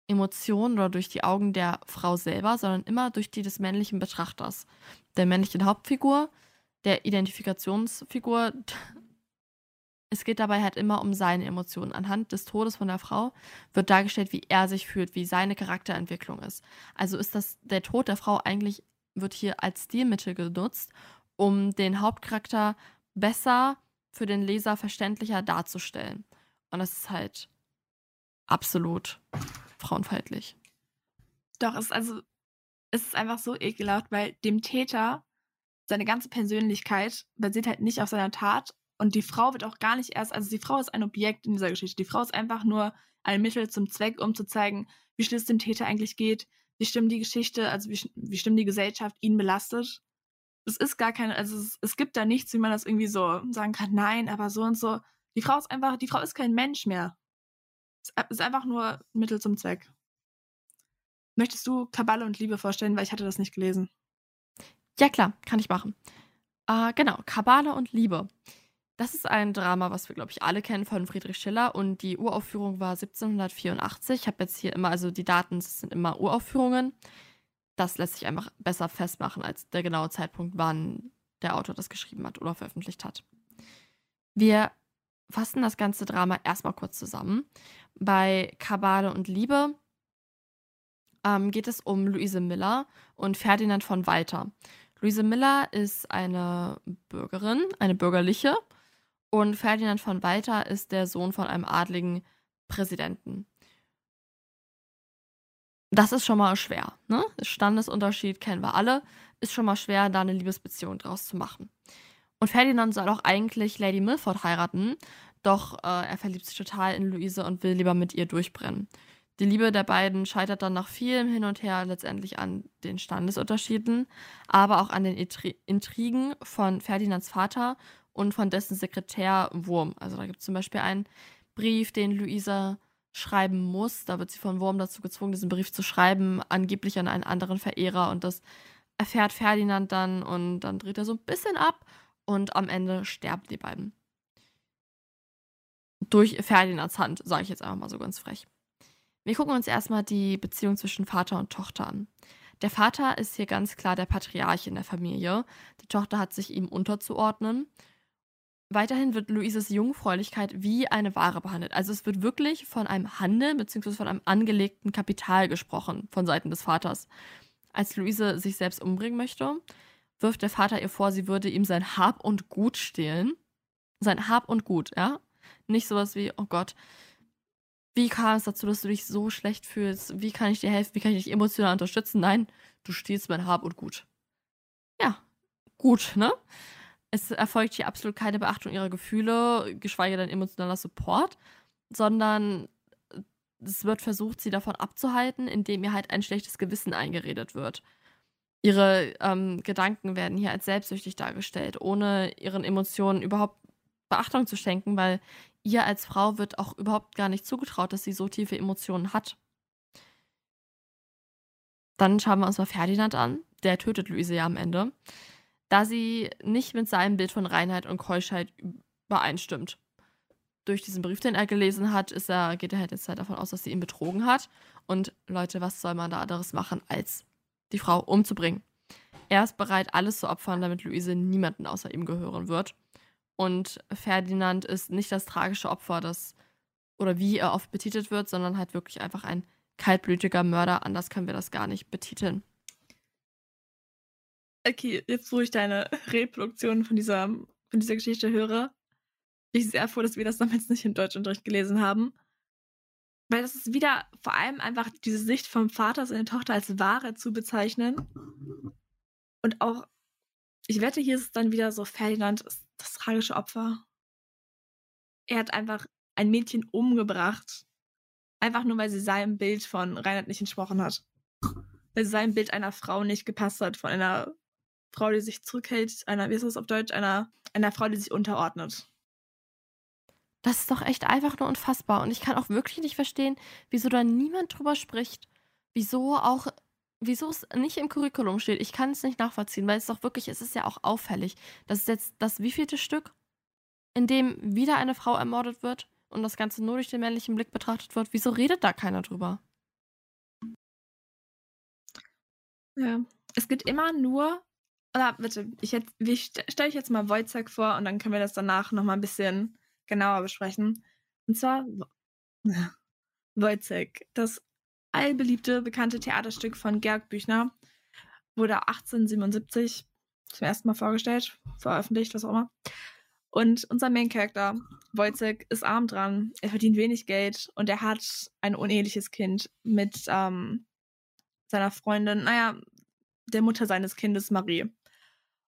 Emotionen oder durch die Augen der Frau selber, sondern immer durch die des männlichen Betrachters. Der männlichen Hauptfigur, der Identifikationsfigur es geht dabei halt immer um seine Emotionen. Anhand des Todes von der Frau wird dargestellt, wie er sich fühlt, wie seine Charakterentwicklung ist. Also ist das der Tod der Frau eigentlich wird hier als Stilmittel genutzt, um den Hauptcharakter besser für den Leser verständlicher darzustellen. Und das ist halt absolut frauenfeindlich. Doch, es ist also es ist einfach so ekelhaft, weil dem Täter seine ganze Persönlichkeit basiert halt nicht auf seiner Tat, und die Frau wird auch gar nicht erst, also die Frau ist ein Objekt in dieser Geschichte. Die Frau ist einfach nur ein Mittel zum Zweck, um zu zeigen, wie schlimm es dem Täter eigentlich geht, wie schlimm die Geschichte, also wie, wie schlimm die Gesellschaft ihn belastet. Es ist gar keine, also es, es gibt da nichts, wie man das irgendwie so sagen kann, nein, aber so und so. Die Frau ist einfach, die Frau ist kein Mensch mehr. Es ist einfach nur Mittel zum Zweck. Möchtest du Kaballe und Liebe vorstellen, weil ich hatte das nicht gelesen. Ja klar, kann ich machen. Äh, genau, Kabale und Liebe. Das ist ein Drama, was wir, glaube ich, alle kennen von Friedrich Schiller und die Uraufführung war 1784. Ich habe jetzt hier immer, also die Daten sind immer Uraufführungen. Das lässt sich einfach besser festmachen als der genaue Zeitpunkt, wann der Autor das geschrieben hat oder veröffentlicht hat. Wir fassen das ganze Drama erstmal kurz zusammen. Bei Kabale und Liebe ähm, geht es um Luise Miller und Ferdinand von Walter. Luise Miller ist eine Bürgerin, eine bürgerliche und Ferdinand von Walter ist der Sohn von einem adligen Präsidenten. Das ist schon mal schwer, ne? Standesunterschied kennen wir alle. Ist schon mal schwer, da eine Liebesbeziehung draus zu machen. Und Ferdinand soll auch eigentlich Lady Milford heiraten, doch äh, er verliebt sich total in Luise und will lieber mit ihr durchbrennen. Die Liebe der beiden scheitert dann nach vielem Hin und Her letztendlich an den Standesunterschieden, aber auch an den Intrigen von Ferdinands Vater und von dessen Sekretär Wurm. Also da gibt es zum Beispiel einen Brief, den Luisa schreiben muss. Da wird sie von Wurm dazu gezwungen, diesen Brief zu schreiben, angeblich an einen anderen Verehrer. Und das erfährt Ferdinand dann und dann dreht er so ein bisschen ab und am Ende sterben die beiden. Durch Ferdinands Hand, sage ich jetzt einfach mal so ganz frech. Wir gucken uns erstmal die Beziehung zwischen Vater und Tochter an. Der Vater ist hier ganz klar der Patriarch in der Familie. Die Tochter hat sich ihm unterzuordnen. Weiterhin wird Luises Jungfräulichkeit wie eine Ware behandelt. Also es wird wirklich von einem Handel bzw. von einem angelegten Kapital gesprochen von Seiten des Vaters. Als Luise sich selbst umbringen möchte, wirft der Vater ihr vor, sie würde ihm sein Hab und Gut stehlen. Sein Hab und Gut, ja? Nicht sowas wie, oh Gott, wie kam es dazu, dass du dich so schlecht fühlst? Wie kann ich dir helfen? Wie kann ich dich emotional unterstützen? Nein, du stiehlst mein Hab und Gut. Ja, gut, ne? Es erfolgt hier absolut keine Beachtung ihrer Gefühle, geschweige denn emotionaler Support, sondern es wird versucht, sie davon abzuhalten, indem ihr halt ein schlechtes Gewissen eingeredet wird. Ihre ähm, Gedanken werden hier als selbstsüchtig dargestellt, ohne ihren Emotionen überhaupt Beachtung zu schenken, weil ihr als Frau wird auch überhaupt gar nicht zugetraut, dass sie so tiefe Emotionen hat. Dann schauen wir uns mal Ferdinand an. Der tötet Luise ja am Ende, da sie nicht mit seinem Bild von Reinheit und Keuschheit übereinstimmt. Durch diesen Brief, den er gelesen hat, ist er, geht er halt jetzt halt davon aus, dass sie ihn betrogen hat. Und Leute, was soll man da anderes machen, als die Frau umzubringen? Er ist bereit, alles zu opfern, damit Luise niemanden außer ihm gehören wird. Und Ferdinand ist nicht das tragische Opfer, das oder wie er oft betitelt wird, sondern halt wirklich einfach ein kaltblütiger Mörder. Anders können wir das gar nicht betiteln. Okay, jetzt wo ich deine Reproduktion von dieser, von dieser Geschichte höre, bin ich sehr froh, dass wir das damals nicht im Deutschunterricht gelesen haben. Weil das ist wieder vor allem einfach diese Sicht vom Vater, seine Tochter als Ware zu bezeichnen. Und auch, ich wette, hier ist es dann wieder so, Ferdinand ist das tragische Opfer. Er hat einfach ein Mädchen umgebracht. Einfach nur, weil sie seinem Bild von Reinhard nicht entsprochen hat. Weil seinem Bild einer Frau nicht gepasst hat, von einer Frau, die sich zurückhält, einer, wie ist das auf Deutsch, einer, einer Frau, die sich unterordnet. Das ist doch echt einfach nur unfassbar. Und ich kann auch wirklich nicht verstehen, wieso da niemand drüber spricht. Wieso auch, wieso es nicht im Curriculum steht. Ich kann es nicht nachvollziehen, weil es doch wirklich, es ist ja auch auffällig. Das ist jetzt das wievielte Stück, in dem wieder eine Frau ermordet wird und das Ganze nur durch den männlichen Blick betrachtet wird. Wieso redet da keiner drüber? Ja, es geht immer nur, oder bitte, ich, ich stelle ich jetzt mal Wojciech vor und dann können wir das danach nochmal ein bisschen genauer besprechen. Und zwar Wojciech, das allbeliebte, bekannte Theaterstück von Georg Büchner, wurde 1877 zum ersten Mal vorgestellt, veröffentlicht, was auch immer. Und unser Main Character, Wojciech, ist arm dran. Er verdient wenig Geld und er hat ein uneheliches Kind mit ähm, seiner Freundin, naja, der Mutter seines Kindes, Marie.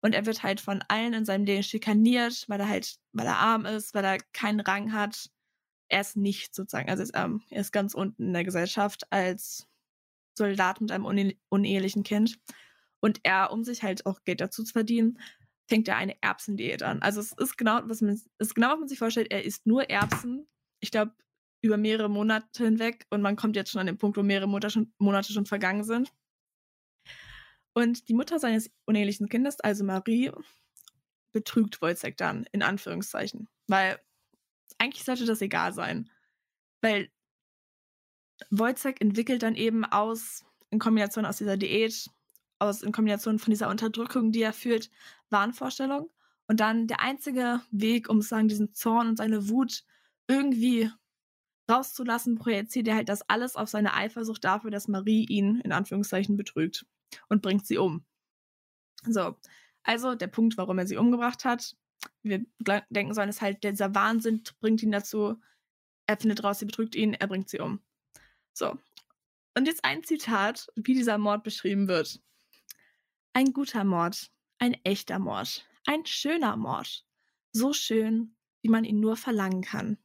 Und er wird halt von allen in seinem Leben schikaniert, weil er halt, weil er arm ist, weil er keinen Rang hat. Er ist nicht sozusagen, also ist, ähm, er ist ganz unten in der Gesellschaft als Soldat mit einem une unehelichen Kind. Und er, um sich halt auch Geld dazu zu verdienen, fängt er eine Erbsendiät an. Also es ist genau, was man, ist genau, was man sich vorstellt. Er isst nur Erbsen. Ich glaube, über mehrere Monate hinweg. Und man kommt jetzt schon an den Punkt, wo mehrere Monate schon, Monate schon vergangen sind. Und die Mutter seines unehelichen Kindes, also Marie, betrügt Wojciech dann, in Anführungszeichen. Weil eigentlich sollte das egal sein. Weil Wojciech entwickelt dann eben aus, in Kombination aus dieser Diät, aus, in Kombination von dieser Unterdrückung, die er fühlt, Wahnvorstellung. Und dann der einzige Weg, um sagen, diesen Zorn und seine Wut irgendwie rauszulassen, projiziert er halt das alles auf seine Eifersucht dafür, dass Marie ihn in Anführungszeichen betrügt und bringt sie um. So, also der Punkt, warum er sie umgebracht hat, wir denken sollen, ist halt dieser Wahnsinn bringt ihn dazu, er findet raus, sie betrügt ihn, er bringt sie um. So. Und jetzt ein Zitat, wie dieser Mord beschrieben wird. Ein guter Mord, ein echter Mord, ein schöner Mord. So schön, wie man ihn nur verlangen kann.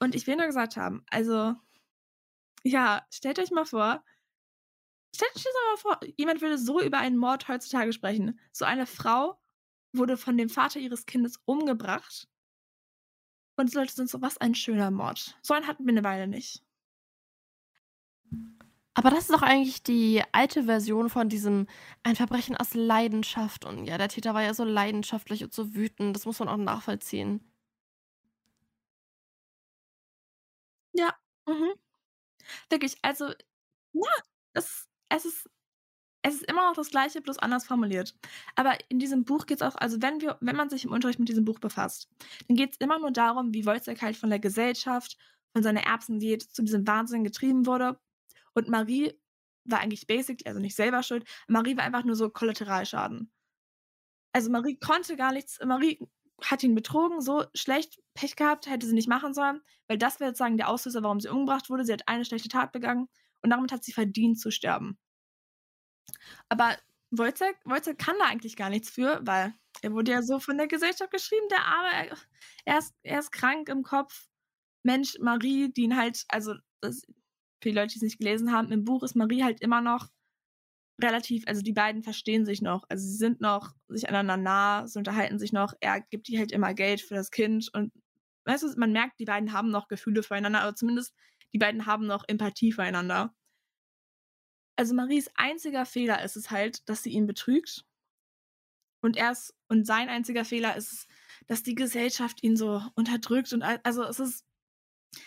Und ich will nur gesagt haben, also, ja, stellt euch mal vor, Stellt euch das mal vor, jemand würde so über einen Mord heutzutage sprechen. So eine Frau wurde von dem Vater ihres Kindes umgebracht. Und die Leute sind so, was ein schöner Mord. So einen hatten wir eine Weile nicht. Aber das ist doch eigentlich die alte Version von diesem ein Verbrechen aus Leidenschaft. Und ja, der Täter war ja so leidenschaftlich und so wütend. Das muss man auch nachvollziehen. Ja, mhm. Wirklich, also, ja, das es ist es ist immer noch das Gleiche, bloß anders formuliert. Aber in diesem Buch geht es auch, also wenn wir, wenn man sich im Unterricht mit diesem Buch befasst, dann geht es immer nur darum, wie Wojciech halt von der Gesellschaft, von seiner Erbsendiät zu diesem Wahnsinn getrieben wurde. Und Marie war eigentlich basically, also nicht selber schuld, Marie war einfach nur so Kollateralschaden. Also Marie konnte gar nichts, Marie hat ihn betrogen, so schlecht, Pech gehabt, hätte sie nicht machen sollen, weil das wäre sozusagen der Auslöser, warum sie umgebracht wurde. Sie hat eine schlechte Tat begangen und damit hat sie verdient zu sterben. Aber Wojciech, kann da eigentlich gar nichts für, weil er wurde ja so von der Gesellschaft geschrieben, der Arme, er ist, er ist krank im Kopf. Mensch, Marie, die ihn halt, also das, für die Leute, die es nicht gelesen haben, im Buch ist Marie halt immer noch relativ, also die beiden verstehen sich noch, also sie sind noch sich einander nah, sie unterhalten sich noch, er gibt ihr halt immer Geld für das Kind und weißt du, man merkt, die beiden haben noch Gefühle füreinander, aber zumindest die beiden haben noch Empathie füreinander. Also Maries einziger Fehler ist es halt, dass sie ihn betrügt. Und erst, und sein einziger Fehler ist dass die Gesellschaft ihn so unterdrückt und also es ist,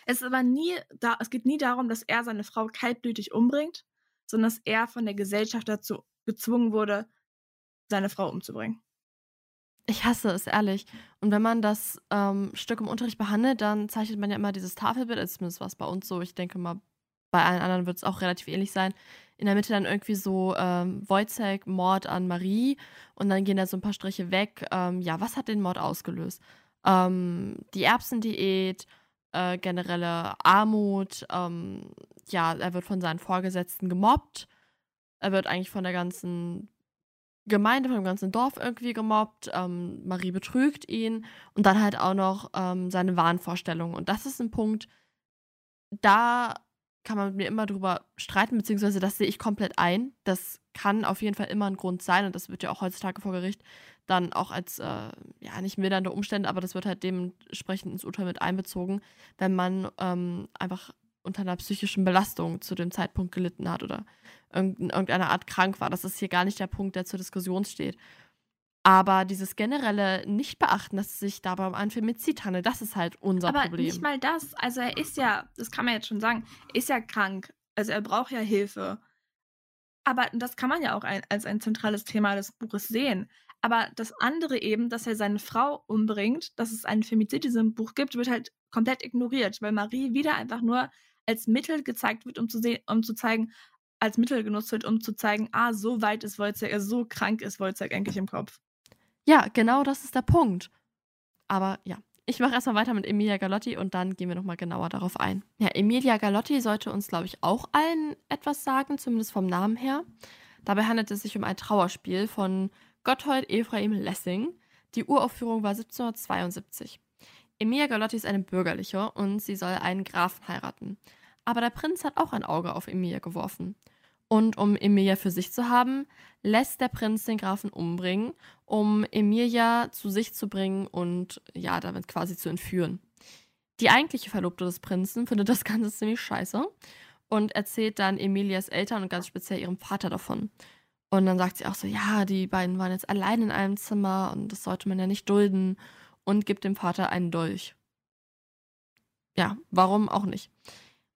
es ist aber nie, da, es geht nie darum, dass er seine Frau kaltblütig umbringt, sondern dass er von der Gesellschaft dazu gezwungen wurde, seine Frau umzubringen. Ich hasse es, ehrlich. Und wenn man das ähm, Stück im Unterricht behandelt, dann zeichnet man ja immer dieses Tafelbild, also zumindest war es bei uns so. Ich denke mal, bei allen anderen wird es auch relativ ähnlich sein. In der Mitte dann irgendwie so ähm, Wojciech, Mord an Marie und dann gehen da so ein paar Striche weg. Ähm, ja, was hat den Mord ausgelöst? Ähm, die Erbsendiät, äh, generelle Armut, ähm, ja, er wird von seinen Vorgesetzten gemobbt. Er wird eigentlich von der ganzen Gemeinde, von dem ganzen Dorf irgendwie gemobbt. Ähm, Marie betrügt ihn und dann halt auch noch ähm, seine Wahnvorstellungen. Und das ist ein Punkt, da kann man mit mir immer drüber streiten, beziehungsweise das sehe ich komplett ein. Das kann auf jeden Fall immer ein Grund sein und das wird ja auch heutzutage vor Gericht dann auch als, äh, ja, nicht mildernde Umstände, aber das wird halt dementsprechend ins Urteil mit einbezogen, wenn man ähm, einfach unter einer psychischen Belastung zu dem Zeitpunkt gelitten hat oder in irgendeiner Art krank war. Das ist hier gar nicht der Punkt, der zur Diskussion steht. Aber dieses generelle Nicht-Beachten, dass es sich dabei um einen Femizid handelt, das ist halt unser Aber Problem. nicht mal das. Also er ist ja, das kann man jetzt schon sagen, ist ja krank. Also er braucht ja Hilfe. Aber das kann man ja auch ein, als ein zentrales Thema des Buches sehen. Aber das andere eben, dass er seine Frau umbringt, dass es einen Femizid in diesem Buch gibt, wird halt komplett ignoriert, weil Marie wieder einfach nur als Mittel gezeigt wird, um zu sehen, um zu zeigen, als Mittel genutzt wird, um zu zeigen, ah, so weit ist Wojciech, also so krank ist Wojciech eigentlich im Kopf. Ja, genau das ist der Punkt. Aber ja, ich mache erstmal weiter mit Emilia Galotti und dann gehen wir nochmal genauer darauf ein. Ja, Emilia Galotti sollte uns, glaube ich, auch allen etwas sagen, zumindest vom Namen her. Dabei handelt es sich um ein Trauerspiel von Gotthold Ephraim Lessing. Die Uraufführung war 1772. Emilia Galotti ist eine bürgerliche und sie soll einen Grafen heiraten. Aber der Prinz hat auch ein Auge auf Emilia geworfen. Und um Emilia für sich zu haben, lässt der Prinz den Grafen umbringen, um Emilia zu sich zu bringen und ja, damit quasi zu entführen. Die eigentliche Verlobte des Prinzen findet das Ganze ziemlich scheiße und erzählt dann Emilias Eltern und ganz speziell ihrem Vater davon. Und dann sagt sie auch so, ja, die beiden waren jetzt allein in einem Zimmer und das sollte man ja nicht dulden und gibt dem Vater einen Dolch. Ja, warum auch nicht?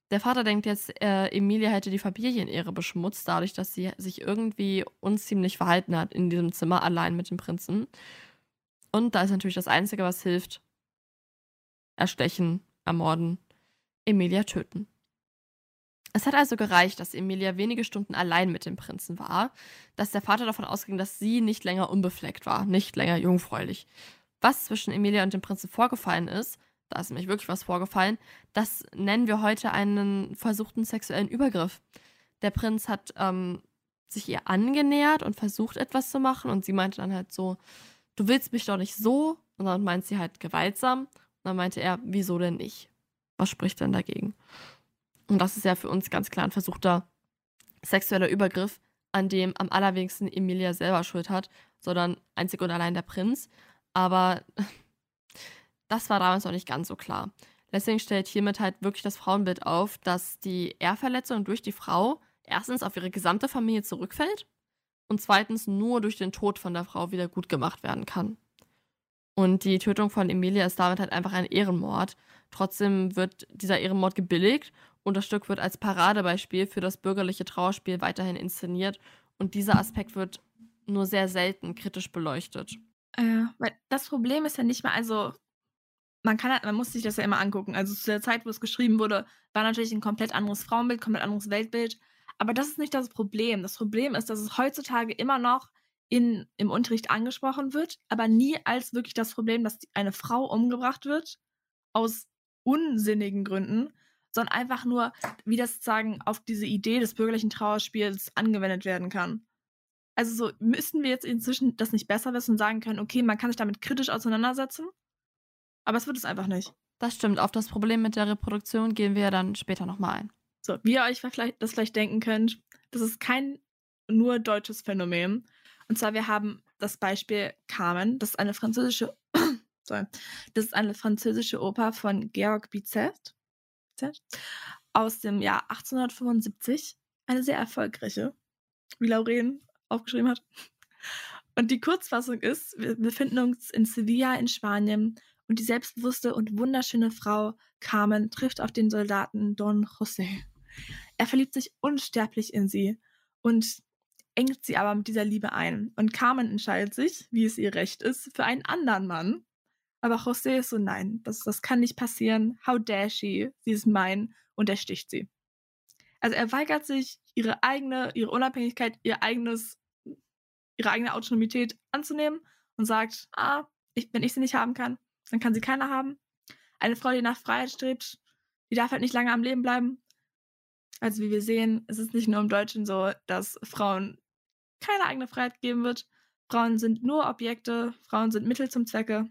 Der Vater denkt jetzt, äh, Emilia hätte die Familienehre beschmutzt, dadurch, dass sie sich irgendwie unziemlich verhalten hat in diesem Zimmer allein mit dem Prinzen. Und da ist natürlich das Einzige, was hilft: erstechen, ermorden, Emilia töten. Es hat also gereicht, dass Emilia wenige Stunden allein mit dem Prinzen war, dass der Vater davon ausging, dass sie nicht länger unbefleckt war, nicht länger jungfräulich. Was zwischen Emilia und dem Prinzen vorgefallen ist, da ist nämlich wirklich was vorgefallen, das nennen wir heute einen versuchten sexuellen Übergriff. Der Prinz hat ähm, sich ihr angenähert und versucht etwas zu machen und sie meinte dann halt so, du willst mich doch nicht so. Und dann meint sie halt gewaltsam. Und dann meinte er, wieso denn nicht? Was spricht denn dagegen? Und das ist ja für uns ganz klar ein versuchter sexueller Übergriff, an dem am allerwenigsten Emilia selber Schuld hat, sondern einzig und allein der Prinz. Aber das war damals noch nicht ganz so klar. Lessing stellt hiermit halt wirklich das Frauenbild auf, dass die Ehrverletzung durch die Frau erstens auf ihre gesamte Familie zurückfällt und zweitens nur durch den Tod von der Frau wieder gut gemacht werden kann. Und die Tötung von Emilia ist damit halt einfach ein Ehrenmord. Trotzdem wird dieser Ehrenmord gebilligt und das Stück wird als Paradebeispiel für das bürgerliche Trauerspiel weiterhin inszeniert und dieser Aspekt wird nur sehr selten kritisch beleuchtet. Ja, weil das Problem ist ja nicht mal, also man kann halt, man muss sich das ja immer angucken. Also zu der Zeit, wo es geschrieben wurde, war natürlich ein komplett anderes Frauenbild, komplett anderes Weltbild. Aber das ist nicht das Problem. Das Problem ist, dass es heutzutage immer noch in, im Unterricht angesprochen wird, aber nie als wirklich das Problem, dass eine Frau umgebracht wird, aus unsinnigen Gründen, sondern einfach nur, wie das sozusagen auf diese Idee des bürgerlichen Trauerspiels angewendet werden kann. Also so müssten wir jetzt inzwischen das nicht besser wissen und sagen können, okay, man kann sich damit kritisch auseinandersetzen, aber es wird es einfach nicht. Das stimmt. Auf das Problem mit der Reproduktion gehen wir dann später nochmal ein. So, wie ihr euch das vielleicht denken könnt, das ist kein nur deutsches Phänomen. Und zwar, wir haben das Beispiel Carmen. Das ist eine französische, sorry, das ist eine französische Oper von Georg Bizet aus dem Jahr 1875. eine sehr erfolgreiche, wie Lauren aufgeschrieben hat. Und die Kurzfassung ist, wir befinden uns in Sevilla in Spanien und die selbstbewusste und wunderschöne Frau Carmen trifft auf den Soldaten Don José. Er verliebt sich unsterblich in sie und engt sie aber mit dieser Liebe ein. Und Carmen entscheidet sich, wie es ihr recht ist, für einen anderen Mann. Aber José ist so, nein, das, das kann nicht passieren. How dare she? Sie ist mein und er sticht sie. Also er weigert sich, ihre eigene, ihre Unabhängigkeit, ihr eigenes, ihre eigene Autonomität anzunehmen und sagt, ah, ich, wenn ich sie nicht haben kann, dann kann sie keiner haben. Eine Frau, die nach Freiheit strebt, die darf halt nicht lange am Leben bleiben. Also wie wir sehen, es ist nicht nur im Deutschen so, dass Frauen keine eigene Freiheit geben wird. Frauen sind nur Objekte, Frauen sind Mittel zum Zwecke.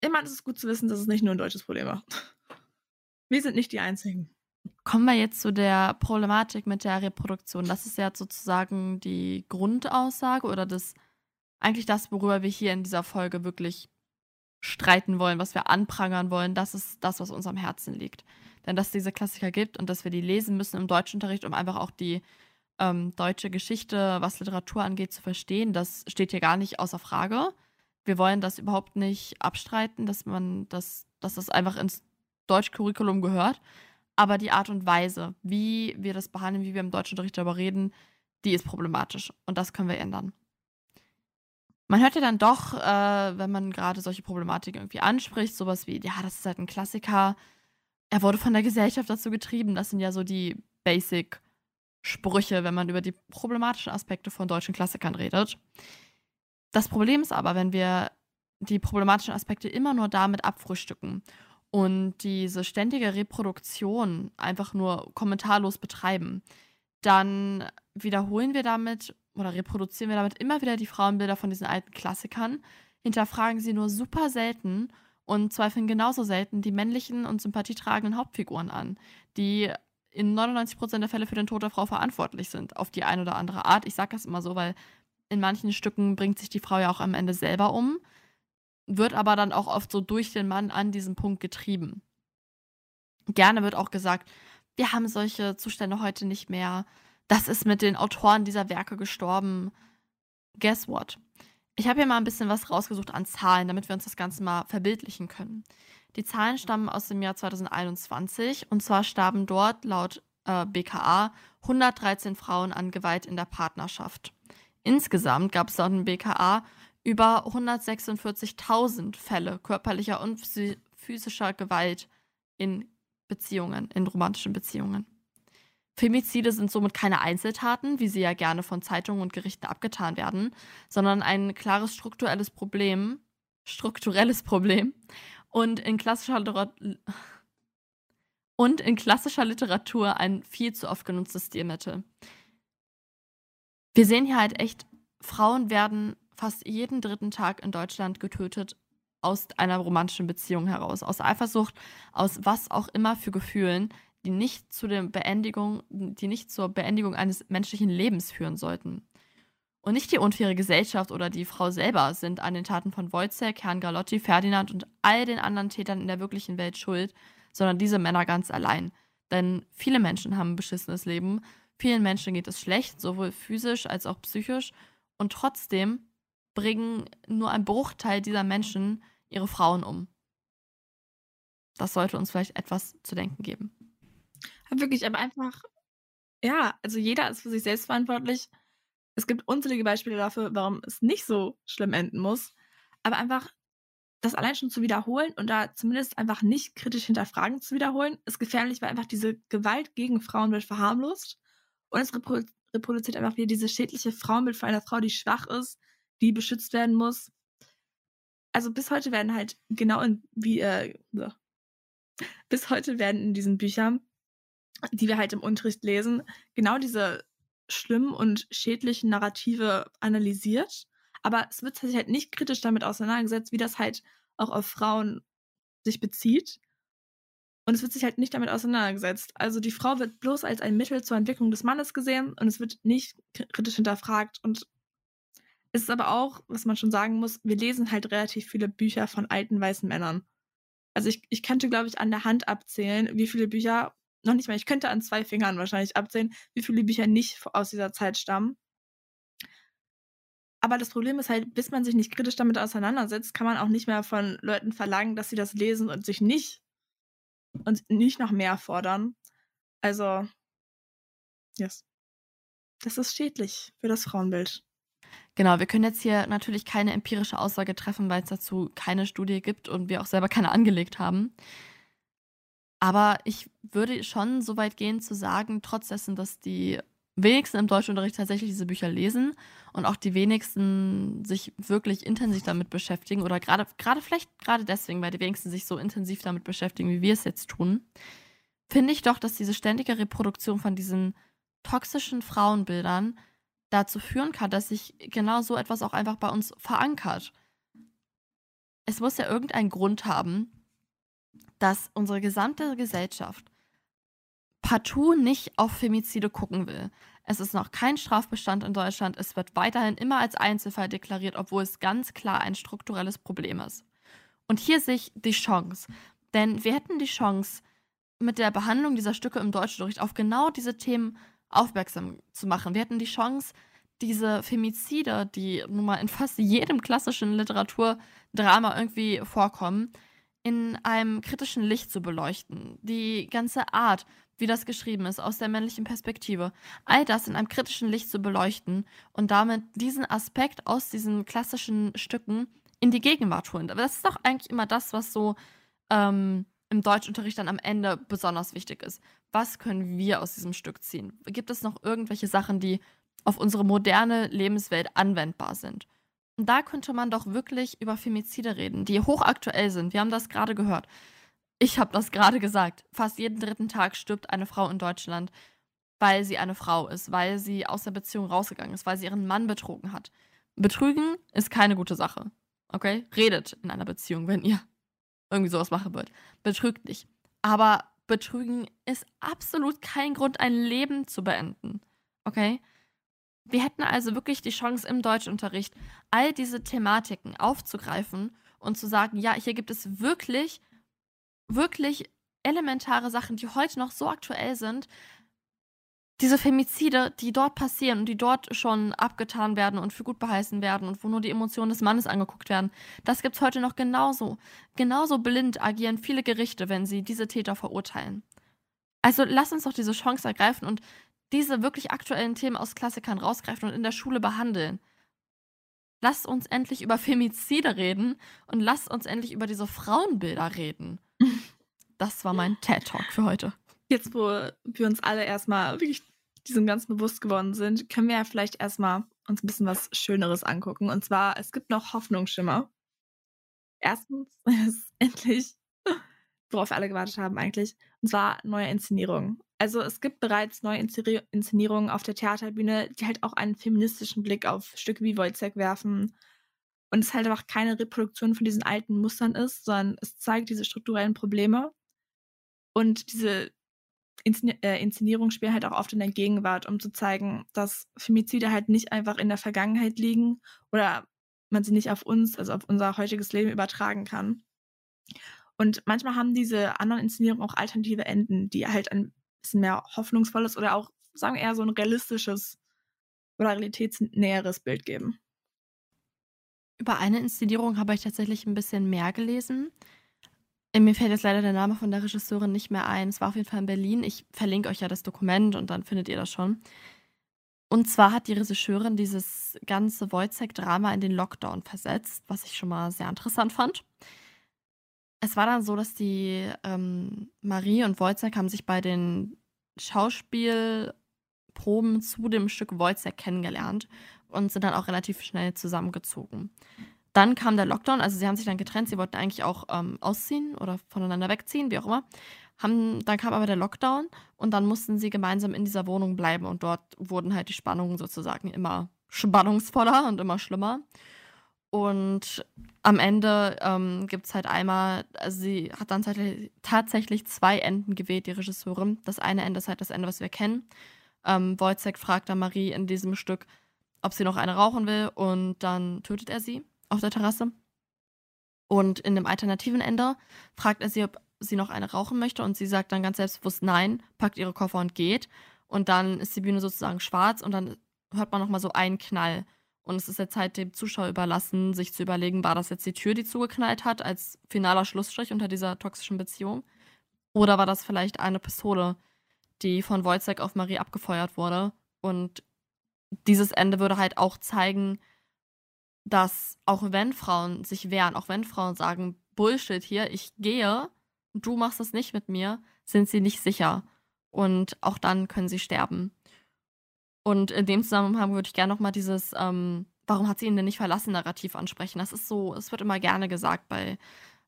Immer ist es gut zu wissen, dass es nicht nur ein deutsches Problem war. Wir sind nicht die Einzigen. Kommen wir jetzt zu der Problematik mit der Reproduktion. Das ist ja sozusagen die Grundaussage oder das eigentlich das, worüber wir hier in dieser Folge wirklich streiten wollen, was wir anprangern wollen. Das ist das, was uns am Herzen liegt. Denn dass es diese Klassiker gibt und dass wir die lesen müssen im Deutschunterricht, um einfach auch die ähm, deutsche Geschichte, was Literatur angeht, zu verstehen, das steht hier gar nicht außer Frage. Wir wollen das überhaupt nicht abstreiten, dass man das, dass das einfach ins Deutschcurriculum gehört. Aber die Art und Weise, wie wir das behandeln, wie wir im Deutschunterricht darüber reden, die ist problematisch. Und das können wir ändern. Man hört ja dann doch, äh, wenn man gerade solche Problematiken irgendwie anspricht, sowas wie, ja, das ist halt ein Klassiker. Er wurde von der Gesellschaft dazu getrieben. Das sind ja so die Basic-Sprüche, wenn man über die problematischen Aspekte von deutschen Klassikern redet. Das Problem ist aber, wenn wir die problematischen Aspekte immer nur damit abfrühstücken und diese ständige Reproduktion einfach nur kommentarlos betreiben, dann wiederholen wir damit oder reproduzieren wir damit immer wieder die Frauenbilder von diesen alten Klassikern, hinterfragen sie nur super selten und zweifeln genauso selten die männlichen und sympathietragenden Hauptfiguren an, die in 99% der Fälle für den Tod der Frau verantwortlich sind, auf die eine oder andere Art. Ich sage das immer so, weil in manchen Stücken bringt sich die Frau ja auch am Ende selber um wird aber dann auch oft so durch den Mann an diesen Punkt getrieben. Gerne wird auch gesagt, wir haben solche Zustände heute nicht mehr. Das ist mit den Autoren dieser Werke gestorben. Guess what? Ich habe hier mal ein bisschen was rausgesucht an Zahlen, damit wir uns das Ganze mal verbildlichen können. Die Zahlen stammen aus dem Jahr 2021 und zwar starben dort laut äh, BKA 113 Frauen an Gewalt in der Partnerschaft. Insgesamt gab es laut dem BKA über 146.000 Fälle körperlicher und physischer Gewalt in Beziehungen, in romantischen Beziehungen. Femizide sind somit keine Einzeltaten, wie sie ja gerne von Zeitungen und Gerichten abgetan werden, sondern ein klares strukturelles Problem, strukturelles Problem und in klassischer Literatur und in klassischer Literatur ein viel zu oft genutztes Stilmittel. Wir sehen hier halt echt, Frauen werden fast jeden dritten Tag in Deutschland getötet aus einer romantischen Beziehung heraus, aus Eifersucht, aus was auch immer für Gefühlen, die nicht zu der Beendigung, die nicht zur Beendigung eines menschlichen Lebens führen sollten. Und nicht die unfaire Gesellschaft oder die Frau selber sind an den Taten von Wojciech, Herrn Galotti, Ferdinand und all den anderen Tätern in der wirklichen Welt schuld, sondern diese Männer ganz allein. Denn viele Menschen haben ein beschissenes Leben, vielen Menschen geht es schlecht, sowohl physisch als auch psychisch, und trotzdem bringen nur ein Bruchteil dieser Menschen ihre Frauen um. Das sollte uns vielleicht etwas zu denken geben. Wirklich, aber einfach, ja, also jeder ist für sich selbst verantwortlich. Es gibt unzählige Beispiele dafür, warum es nicht so schlimm enden muss. Aber einfach das allein schon zu wiederholen und da zumindest einfach nicht kritisch hinterfragen zu wiederholen, ist gefährlich, weil einfach diese Gewalt gegen Frauen wird verharmlost und es reproduziert einfach wieder dieses schädliche Frauenbild von einer Frau, die schwach ist, die beschützt werden muss. Also bis heute werden halt genau in wie äh, so. bis heute werden in diesen Büchern, die wir halt im Unterricht lesen, genau diese schlimmen und schädlichen Narrative analysiert. Aber es wird sich halt nicht kritisch damit auseinandergesetzt, wie das halt auch auf Frauen sich bezieht. Und es wird sich halt nicht damit auseinandergesetzt. Also die Frau wird bloß als ein Mittel zur Entwicklung des Mannes gesehen und es wird nicht kritisch hinterfragt. Und es ist aber auch, was man schon sagen muss, wir lesen halt relativ viele Bücher von alten weißen Männern. Also ich, ich könnte, glaube ich, an der Hand abzählen, wie viele Bücher noch nicht mal, ich könnte an zwei Fingern wahrscheinlich absehen, wie viele Bücher nicht aus dieser Zeit stammen. Aber das Problem ist halt, bis man sich nicht kritisch damit auseinandersetzt, kann man auch nicht mehr von Leuten verlangen, dass sie das lesen und sich nicht und nicht noch mehr fordern. Also, yes. Das ist schädlich für das Frauenbild. Genau, wir können jetzt hier natürlich keine empirische Aussage treffen, weil es dazu keine Studie gibt und wir auch selber keine angelegt haben. Aber ich würde schon so weit gehen zu sagen, trotz dessen, dass die wenigsten im Deutschunterricht tatsächlich diese Bücher lesen und auch die wenigsten sich wirklich intensiv damit beschäftigen oder gerade gerade vielleicht gerade deswegen, weil die wenigsten sich so intensiv damit beschäftigen, wie wir es jetzt tun, finde ich doch, dass diese ständige Reproduktion von diesen toxischen Frauenbildern dazu führen kann, dass sich genau so etwas auch einfach bei uns verankert. Es muss ja irgendeinen Grund haben, dass unsere gesamte Gesellschaft partout nicht auf Femizide gucken will. Es ist noch kein Strafbestand in Deutschland. Es wird weiterhin immer als Einzelfall deklariert, obwohl es ganz klar ein strukturelles Problem ist. Und hier sehe ich die Chance. Denn wir hätten die Chance, mit der Behandlung dieser Stücke im Deutschunterricht auf genau diese Themen aufmerksam zu machen. Wir hätten die Chance, diese Femizide, die nun mal in fast jedem klassischen Literaturdrama irgendwie vorkommen, in einem kritischen Licht zu beleuchten. Die ganze Art, wie das geschrieben ist, aus der männlichen Perspektive. All das in einem kritischen Licht zu beleuchten und damit diesen Aspekt aus diesen klassischen Stücken in die Gegenwart holen. Aber das ist doch eigentlich immer das, was so ähm, im Deutschunterricht dann am Ende besonders wichtig ist. Was können wir aus diesem Stück ziehen? Gibt es noch irgendwelche Sachen, die auf unsere moderne Lebenswelt anwendbar sind? Und da könnte man doch wirklich über Femizide reden, die hochaktuell sind. Wir haben das gerade gehört. Ich habe das gerade gesagt. Fast jeden dritten Tag stirbt eine Frau in Deutschland, weil sie eine Frau ist, weil sie aus der Beziehung rausgegangen ist, weil sie ihren Mann betrogen hat. Betrügen ist keine gute Sache. Okay? Redet in einer Beziehung, wenn ihr irgendwie sowas machen wollt. Betrügt nicht. Aber Betrügen ist absolut kein Grund, ein Leben zu beenden. Okay? Wir hätten also wirklich die Chance im Deutschunterricht, all diese Thematiken aufzugreifen und zu sagen, ja, hier gibt es wirklich wirklich elementare Sachen, die heute noch so aktuell sind. Diese Femizide, die dort passieren und die dort schon abgetan werden und für gut beheißen werden und wo nur die Emotionen des Mannes angeguckt werden, das gibt es heute noch genauso. Genauso blind agieren viele Gerichte, wenn sie diese Täter verurteilen. Also lass uns doch diese Chance ergreifen und diese wirklich aktuellen Themen aus Klassikern rausgreifen und in der Schule behandeln. Lasst uns endlich über Femizide reden und lasst uns endlich über diese Frauenbilder reden. Das war mein TED-Talk für heute. Jetzt, wo wir uns alle erstmal wirklich diesem ganz bewusst geworden sind, können wir ja vielleicht erstmal uns ein bisschen was Schöneres angucken. Und zwar, es gibt noch Hoffnungsschimmer. Erstens ist endlich, worauf wir alle gewartet haben eigentlich, und zwar neue Inszenierungen. Also es gibt bereits neue Inszenierungen auf der Theaterbühne, die halt auch einen feministischen Blick auf Stücke wie Wojciech werfen und es halt einfach keine Reproduktion von diesen alten Mustern ist, sondern es zeigt diese strukturellen Probleme. Und diese Inszen äh, Inszenierungen spielen halt auch oft in der Gegenwart, um zu zeigen, dass Femizide halt nicht einfach in der Vergangenheit liegen oder man sie nicht auf uns, also auf unser heutiges Leben übertragen kann. Und manchmal haben diese anderen Inszenierungen auch alternative Enden, die halt ein bisschen mehr hoffnungsvolles oder auch, sagen wir eher so ein realistisches oder realitätsnäheres Bild geben. Über eine Inszenierung habe ich tatsächlich ein bisschen mehr gelesen. Äh, mir fällt jetzt leider der Name von der Regisseurin nicht mehr ein. Es war auf jeden Fall in Berlin. Ich verlinke euch ja das Dokument und dann findet ihr das schon. Und zwar hat die Regisseurin dieses ganze Wojciech-Drama in den Lockdown versetzt, was ich schon mal sehr interessant fand. Es war dann so, dass die ähm, Marie und Wojciech haben sich bei den Schauspielproben zu dem Stück Wojciech kennengelernt und sind dann auch relativ schnell zusammengezogen. Dann kam der Lockdown, also sie haben sich dann getrennt, sie wollten eigentlich auch ähm, ausziehen oder voneinander wegziehen, wie auch immer. Haben, dann kam aber der Lockdown und dann mussten sie gemeinsam in dieser Wohnung bleiben und dort wurden halt die Spannungen sozusagen immer spannungsvoller und immer schlimmer. Und am Ende ähm, gibt es halt einmal, also sie hat dann tatsächlich zwei Enden gewählt, die Regisseurin. Das eine Ende ist halt das Ende, was wir kennen. Ähm, Wojciech fragt dann Marie in diesem Stück, ob sie noch eine rauchen will und dann tötet er sie auf der Terrasse. Und in dem alternativen Ende fragt er sie, ob sie noch eine rauchen möchte und sie sagt dann ganz selbstbewusst nein, packt ihre Koffer und geht. Und dann ist die Bühne sozusagen schwarz und dann hört man nochmal so einen Knall. Und es ist jetzt halt dem Zuschauer überlassen, sich zu überlegen, war das jetzt die Tür, die zugeknallt hat, als finaler Schlussstrich unter dieser toxischen Beziehung? Oder war das vielleicht eine Pistole, die von Wojciech auf Marie abgefeuert wurde? Und dieses Ende würde halt auch zeigen, dass auch wenn Frauen sich wehren, auch wenn Frauen sagen, Bullshit hier, ich gehe, du machst das nicht mit mir, sind sie nicht sicher. Und auch dann können sie sterben. Und in dem Zusammenhang würde ich gerne nochmal dieses, ähm, warum hat sie ihn denn nicht verlassen, Narrativ ansprechen. Das ist so, es wird immer gerne gesagt bei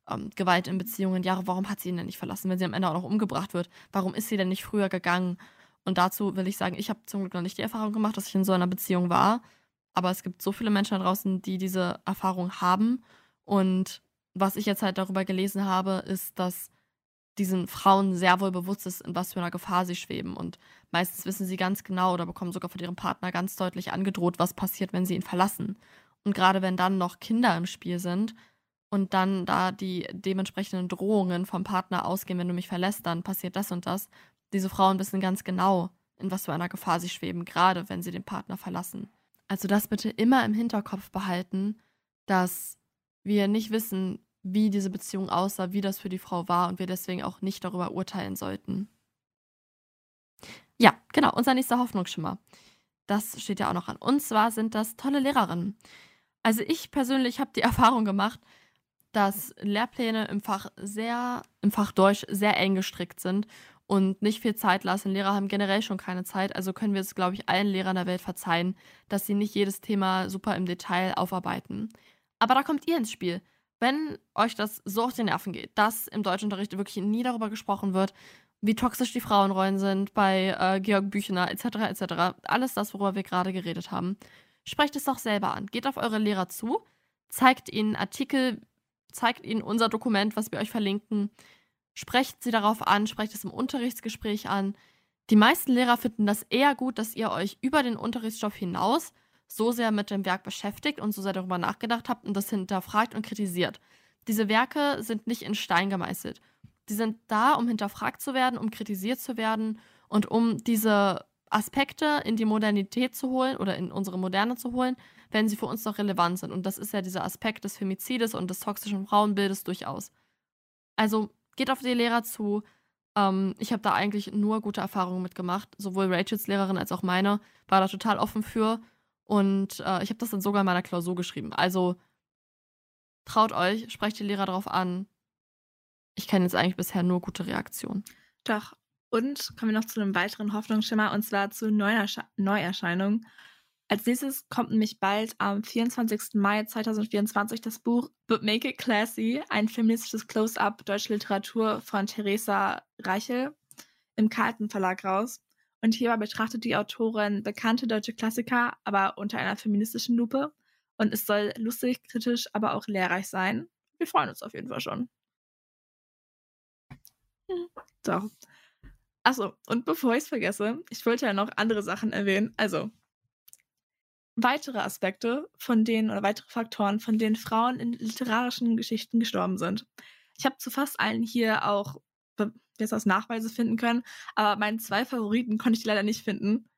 ähm, Gewalt in Beziehungen. Ja, warum hat sie ihn denn nicht verlassen, wenn sie am Ende auch noch umgebracht wird? Warum ist sie denn nicht früher gegangen? Und dazu will ich sagen, ich habe zum Glück noch nicht die Erfahrung gemacht, dass ich in so einer Beziehung war. Aber es gibt so viele Menschen da draußen, die diese Erfahrung haben. Und was ich jetzt halt darüber gelesen habe, ist, dass diesen Frauen sehr wohl bewusst ist, in was für einer Gefahr sie schweben. Und meistens wissen sie ganz genau oder bekommen sogar von ihrem Partner ganz deutlich angedroht, was passiert, wenn sie ihn verlassen. Und gerade wenn dann noch Kinder im Spiel sind und dann da die dementsprechenden Drohungen vom Partner ausgehen, wenn du mich verlässt, dann passiert das und das. Diese Frauen wissen ganz genau, in was für einer Gefahr sie schweben, gerade wenn sie den Partner verlassen. Also das bitte immer im Hinterkopf behalten, dass wir nicht wissen, wie diese Beziehung aussah, wie das für die Frau war und wir deswegen auch nicht darüber urteilen sollten. Ja, genau, unser nächster Hoffnungsschimmer. Das steht ja auch noch an. Und zwar sind das tolle Lehrerinnen. Also ich persönlich habe die Erfahrung gemacht, dass Lehrpläne im Fach sehr, im Fach Deutsch sehr eng gestrickt sind und nicht viel Zeit lassen. Lehrer haben generell schon keine Zeit, also können wir es, glaube ich, allen Lehrern der Welt verzeihen, dass sie nicht jedes Thema super im Detail aufarbeiten. Aber da kommt ihr ins Spiel. Wenn euch das so auf die Nerven geht, dass im Deutschunterricht wirklich nie darüber gesprochen wird, wie toxisch die Frauenrollen sind bei äh, Georg Büchner etc. etc. Alles das, worüber wir gerade geredet haben. Sprecht es doch selber an. Geht auf eure Lehrer zu, zeigt ihnen Artikel, zeigt ihnen unser Dokument, was wir euch verlinken. Sprecht sie darauf an, sprecht es im Unterrichtsgespräch an. Die meisten Lehrer finden das eher gut, dass ihr euch über den Unterrichtsstoff hinaus so sehr mit dem Werk beschäftigt und so sehr darüber nachgedacht habt und das hinterfragt und kritisiert. Diese Werke sind nicht in Stein gemeißelt. Die sind da, um hinterfragt zu werden, um kritisiert zu werden und um diese Aspekte in die Modernität zu holen oder in unsere Moderne zu holen, wenn sie für uns noch relevant sind. Und das ist ja dieser Aspekt des Femizides und des toxischen Frauenbildes durchaus. Also geht auf die Lehrer zu. Ähm, ich habe da eigentlich nur gute Erfahrungen mitgemacht. Sowohl Rachels Lehrerin als auch meine war da total offen für. Und äh, ich habe das dann sogar in meiner Klausur geschrieben. Also traut euch, sprecht die Lehrer darauf an. Ich kenne jetzt eigentlich bisher nur gute Reaktionen. Doch. Und kommen wir noch zu einem weiteren Hoffnungsschimmer und zwar zu Neuersche Neuerscheinungen. Als nächstes kommt nämlich bald am 24. Mai 2024 das Buch But Make It Classy, ein feministisches Close-up deutsche Literatur von Theresa Reichel im Carlton Verlag raus. Und hierbei betrachtet die Autorin bekannte deutsche Klassiker, aber unter einer feministischen Lupe. Und es soll lustig, kritisch, aber auch lehrreich sein. Wir freuen uns auf jeden Fall schon. So. Achso, und bevor ich es vergesse, ich wollte ja noch andere Sachen erwähnen. Also, weitere Aspekte, von denen oder weitere Faktoren, von denen Frauen in literarischen Geschichten gestorben sind. Ich habe zu fast allen hier auch jetzt aus Nachweise finden können, aber meinen zwei Favoriten konnte ich leider nicht finden.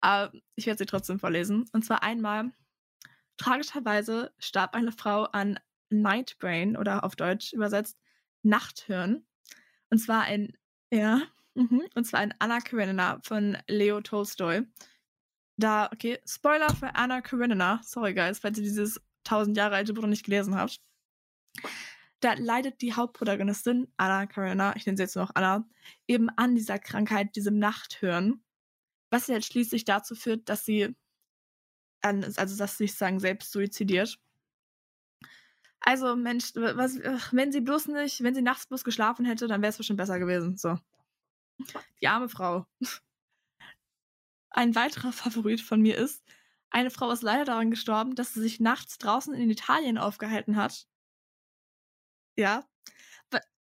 Aber ich werde sie trotzdem vorlesen. Und zwar einmal, tragischerweise starb eine Frau an Nightbrain oder auf Deutsch übersetzt Nachthirn. Und zwar ein, ja, mhm, und zwar ein Anna Karenina von Leo Tolstoy da, okay, Spoiler für Anna Karenina. Sorry, guys, falls ihr dieses 1000 Jahre alte Buch noch nicht gelesen habt. Da leidet die Hauptprotagonistin, Anna Karenina, ich nenne sie jetzt nur noch Anna, eben an dieser Krankheit, diesem Nachthören. Was jetzt schließlich dazu führt, dass sie, also dass sie sich sagen, selbst suizidiert. Also, Mensch, was, wenn sie bloß nicht, wenn sie nachts bloß geschlafen hätte, dann wäre es bestimmt besser gewesen. So. Die arme Frau. Ein weiterer Favorit von mir ist, eine Frau ist leider daran gestorben, dass sie sich nachts draußen in Italien aufgehalten hat. Ja,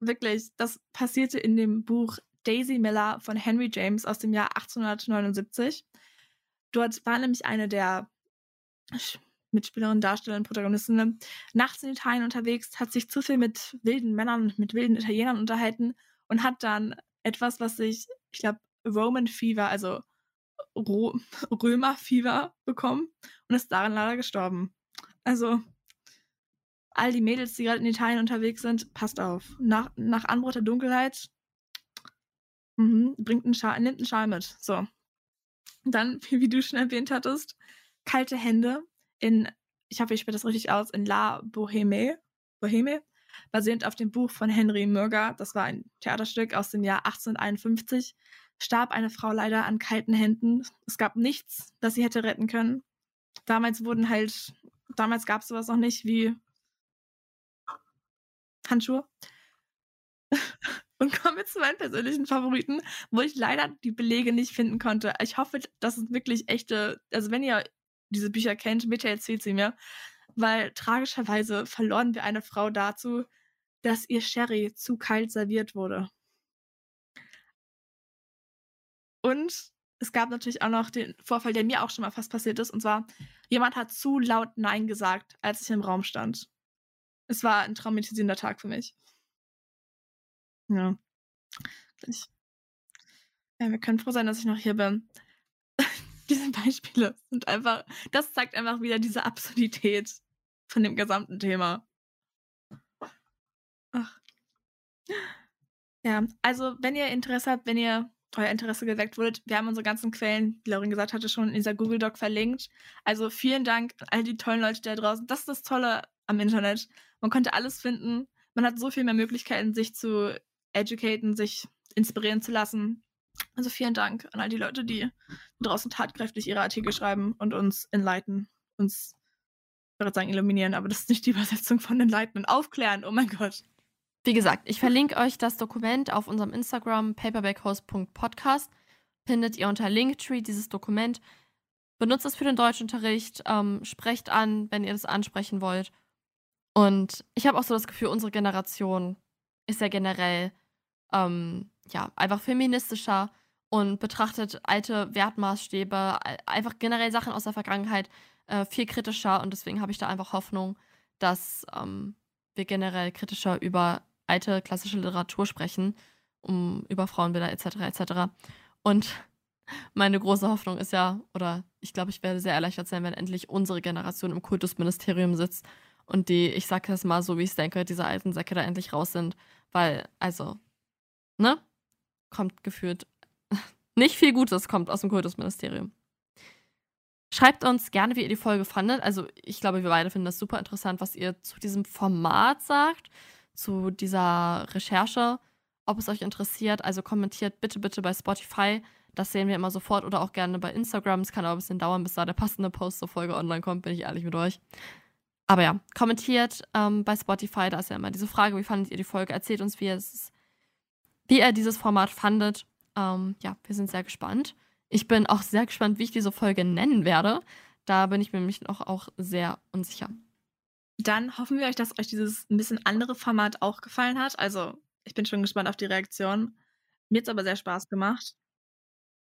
wirklich, das passierte in dem Buch Daisy Miller von Henry James aus dem Jahr 1879. Dort war nämlich eine der Mitspielerin, Darstellerin, Protagonistin, nachts in Italien unterwegs, hat sich zu viel mit wilden Männern, mit wilden Italienern unterhalten und hat dann etwas, was sich, ich glaube, Roman Fever, also Ro Römer Fever bekommen und ist daran leider gestorben. Also, all die Mädels, die gerade in Italien unterwegs sind, passt auf. Nach, nach Anbruch der Dunkelheit mhm, bringt einen Schal, nimmt einen Schal mit. So. Dann, wie du schon erwähnt hattest, kalte Hände in, ich hoffe, ich spreche das richtig aus, in La Boheme, Boheme, basierend auf dem Buch von Henry Mürger. Das war ein Theaterstück aus dem Jahr 1851. Starb eine Frau leider an kalten Händen. Es gab nichts, das sie hätte retten können. Damals wurden halt, damals gab es sowas noch nicht wie Handschuhe. Und kommen wir zu meinen persönlichen Favoriten, wo ich leider die Belege nicht finden konnte. Ich hoffe, das ist wirklich echte, also wenn ihr diese Bücher kennt, bitte erzählt sie mir. Weil tragischerweise verloren wir eine Frau dazu, dass ihr Sherry zu kalt serviert wurde. Und es gab natürlich auch noch den Vorfall, der mir auch schon mal fast passiert ist. Und zwar, jemand hat zu laut Nein gesagt, als ich im Raum stand. Es war ein traumatisierender Tag für mich. Ja. Ja, wir können froh sein, dass ich noch hier bin. diese Beispiele sind einfach, das zeigt einfach wieder diese Absurdität von dem gesamten Thema. Ach. Ja, also wenn ihr Interesse habt, wenn ihr euer Interesse geweckt wurde, wir haben unsere ganzen Quellen, wie Laurin gesagt hatte, schon in dieser Google Doc verlinkt. Also vielen Dank an all die tollen Leute da draußen. Das ist das Tolle am Internet. Man konnte alles finden. Man hat so viel mehr Möglichkeiten, sich zu educaten, sich inspirieren zu lassen. Also vielen Dank an all die Leute, die draußen tatkräftig ihre Artikel schreiben und uns enlighten, uns, ich würde sagen illuminieren, aber das ist nicht die Übersetzung von enlighten, aufklären, oh mein Gott. Wie gesagt, ich verlinke euch das Dokument auf unserem Instagram paperbackhost.podcast. Findet ihr unter Linktree dieses Dokument. Benutzt es für den Deutschunterricht, ähm, sprecht an, wenn ihr das ansprechen wollt. Und ich habe auch so das Gefühl, unsere Generation ist ja generell ähm, ja, einfach feministischer und betrachtet alte Wertmaßstäbe, einfach generell Sachen aus der Vergangenheit äh, viel kritischer. Und deswegen habe ich da einfach Hoffnung, dass ähm, wir generell kritischer über alte klassische Literatur sprechen, um über Frauenbilder etc. etc. Und meine große Hoffnung ist ja, oder ich glaube, ich werde sehr erleichtert sein, wenn endlich unsere Generation im Kultusministerium sitzt und die, ich sage das mal so, wie ich es denke, diese alten Säcke da endlich raus sind. Weil, also, ne? Kommt gefühlt nicht viel Gutes kommt aus dem Kultusministerium. Schreibt uns gerne, wie ihr die Folge fandet. Also, ich glaube, wir beide finden das super interessant, was ihr zu diesem Format sagt, zu dieser Recherche, ob es euch interessiert. Also, kommentiert bitte, bitte bei Spotify. Das sehen wir immer sofort oder auch gerne bei Instagram. Es kann aber ein bisschen dauern, bis da der passende Post zur Folge online kommt, bin ich ehrlich mit euch. Aber ja, kommentiert ähm, bei Spotify, da ist ja immer diese Frage, wie fandet ihr die Folge? Erzählt uns, wie ihr es wie er dieses Format fandet. Ähm, ja, wir sind sehr gespannt. Ich bin auch sehr gespannt, wie ich diese Folge nennen werde. Da bin ich mir nämlich noch auch sehr unsicher. Dann hoffen wir euch, dass euch dieses ein bisschen andere Format auch gefallen hat. Also, ich bin schon gespannt auf die Reaktion. Mir hat es aber sehr Spaß gemacht.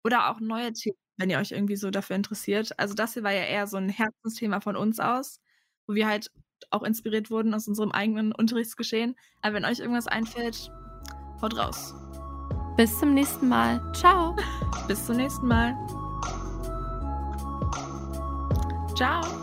Oder auch neue Themen, wenn ihr euch irgendwie so dafür interessiert. Also, das hier war ja eher so ein Herzensthema von uns aus, wo wir halt auch inspiriert wurden aus unserem eigenen Unterrichtsgeschehen. Aber wenn euch irgendwas einfällt, Haut raus. Bis zum nächsten Mal. Ciao. Bis zum nächsten Mal. Ciao.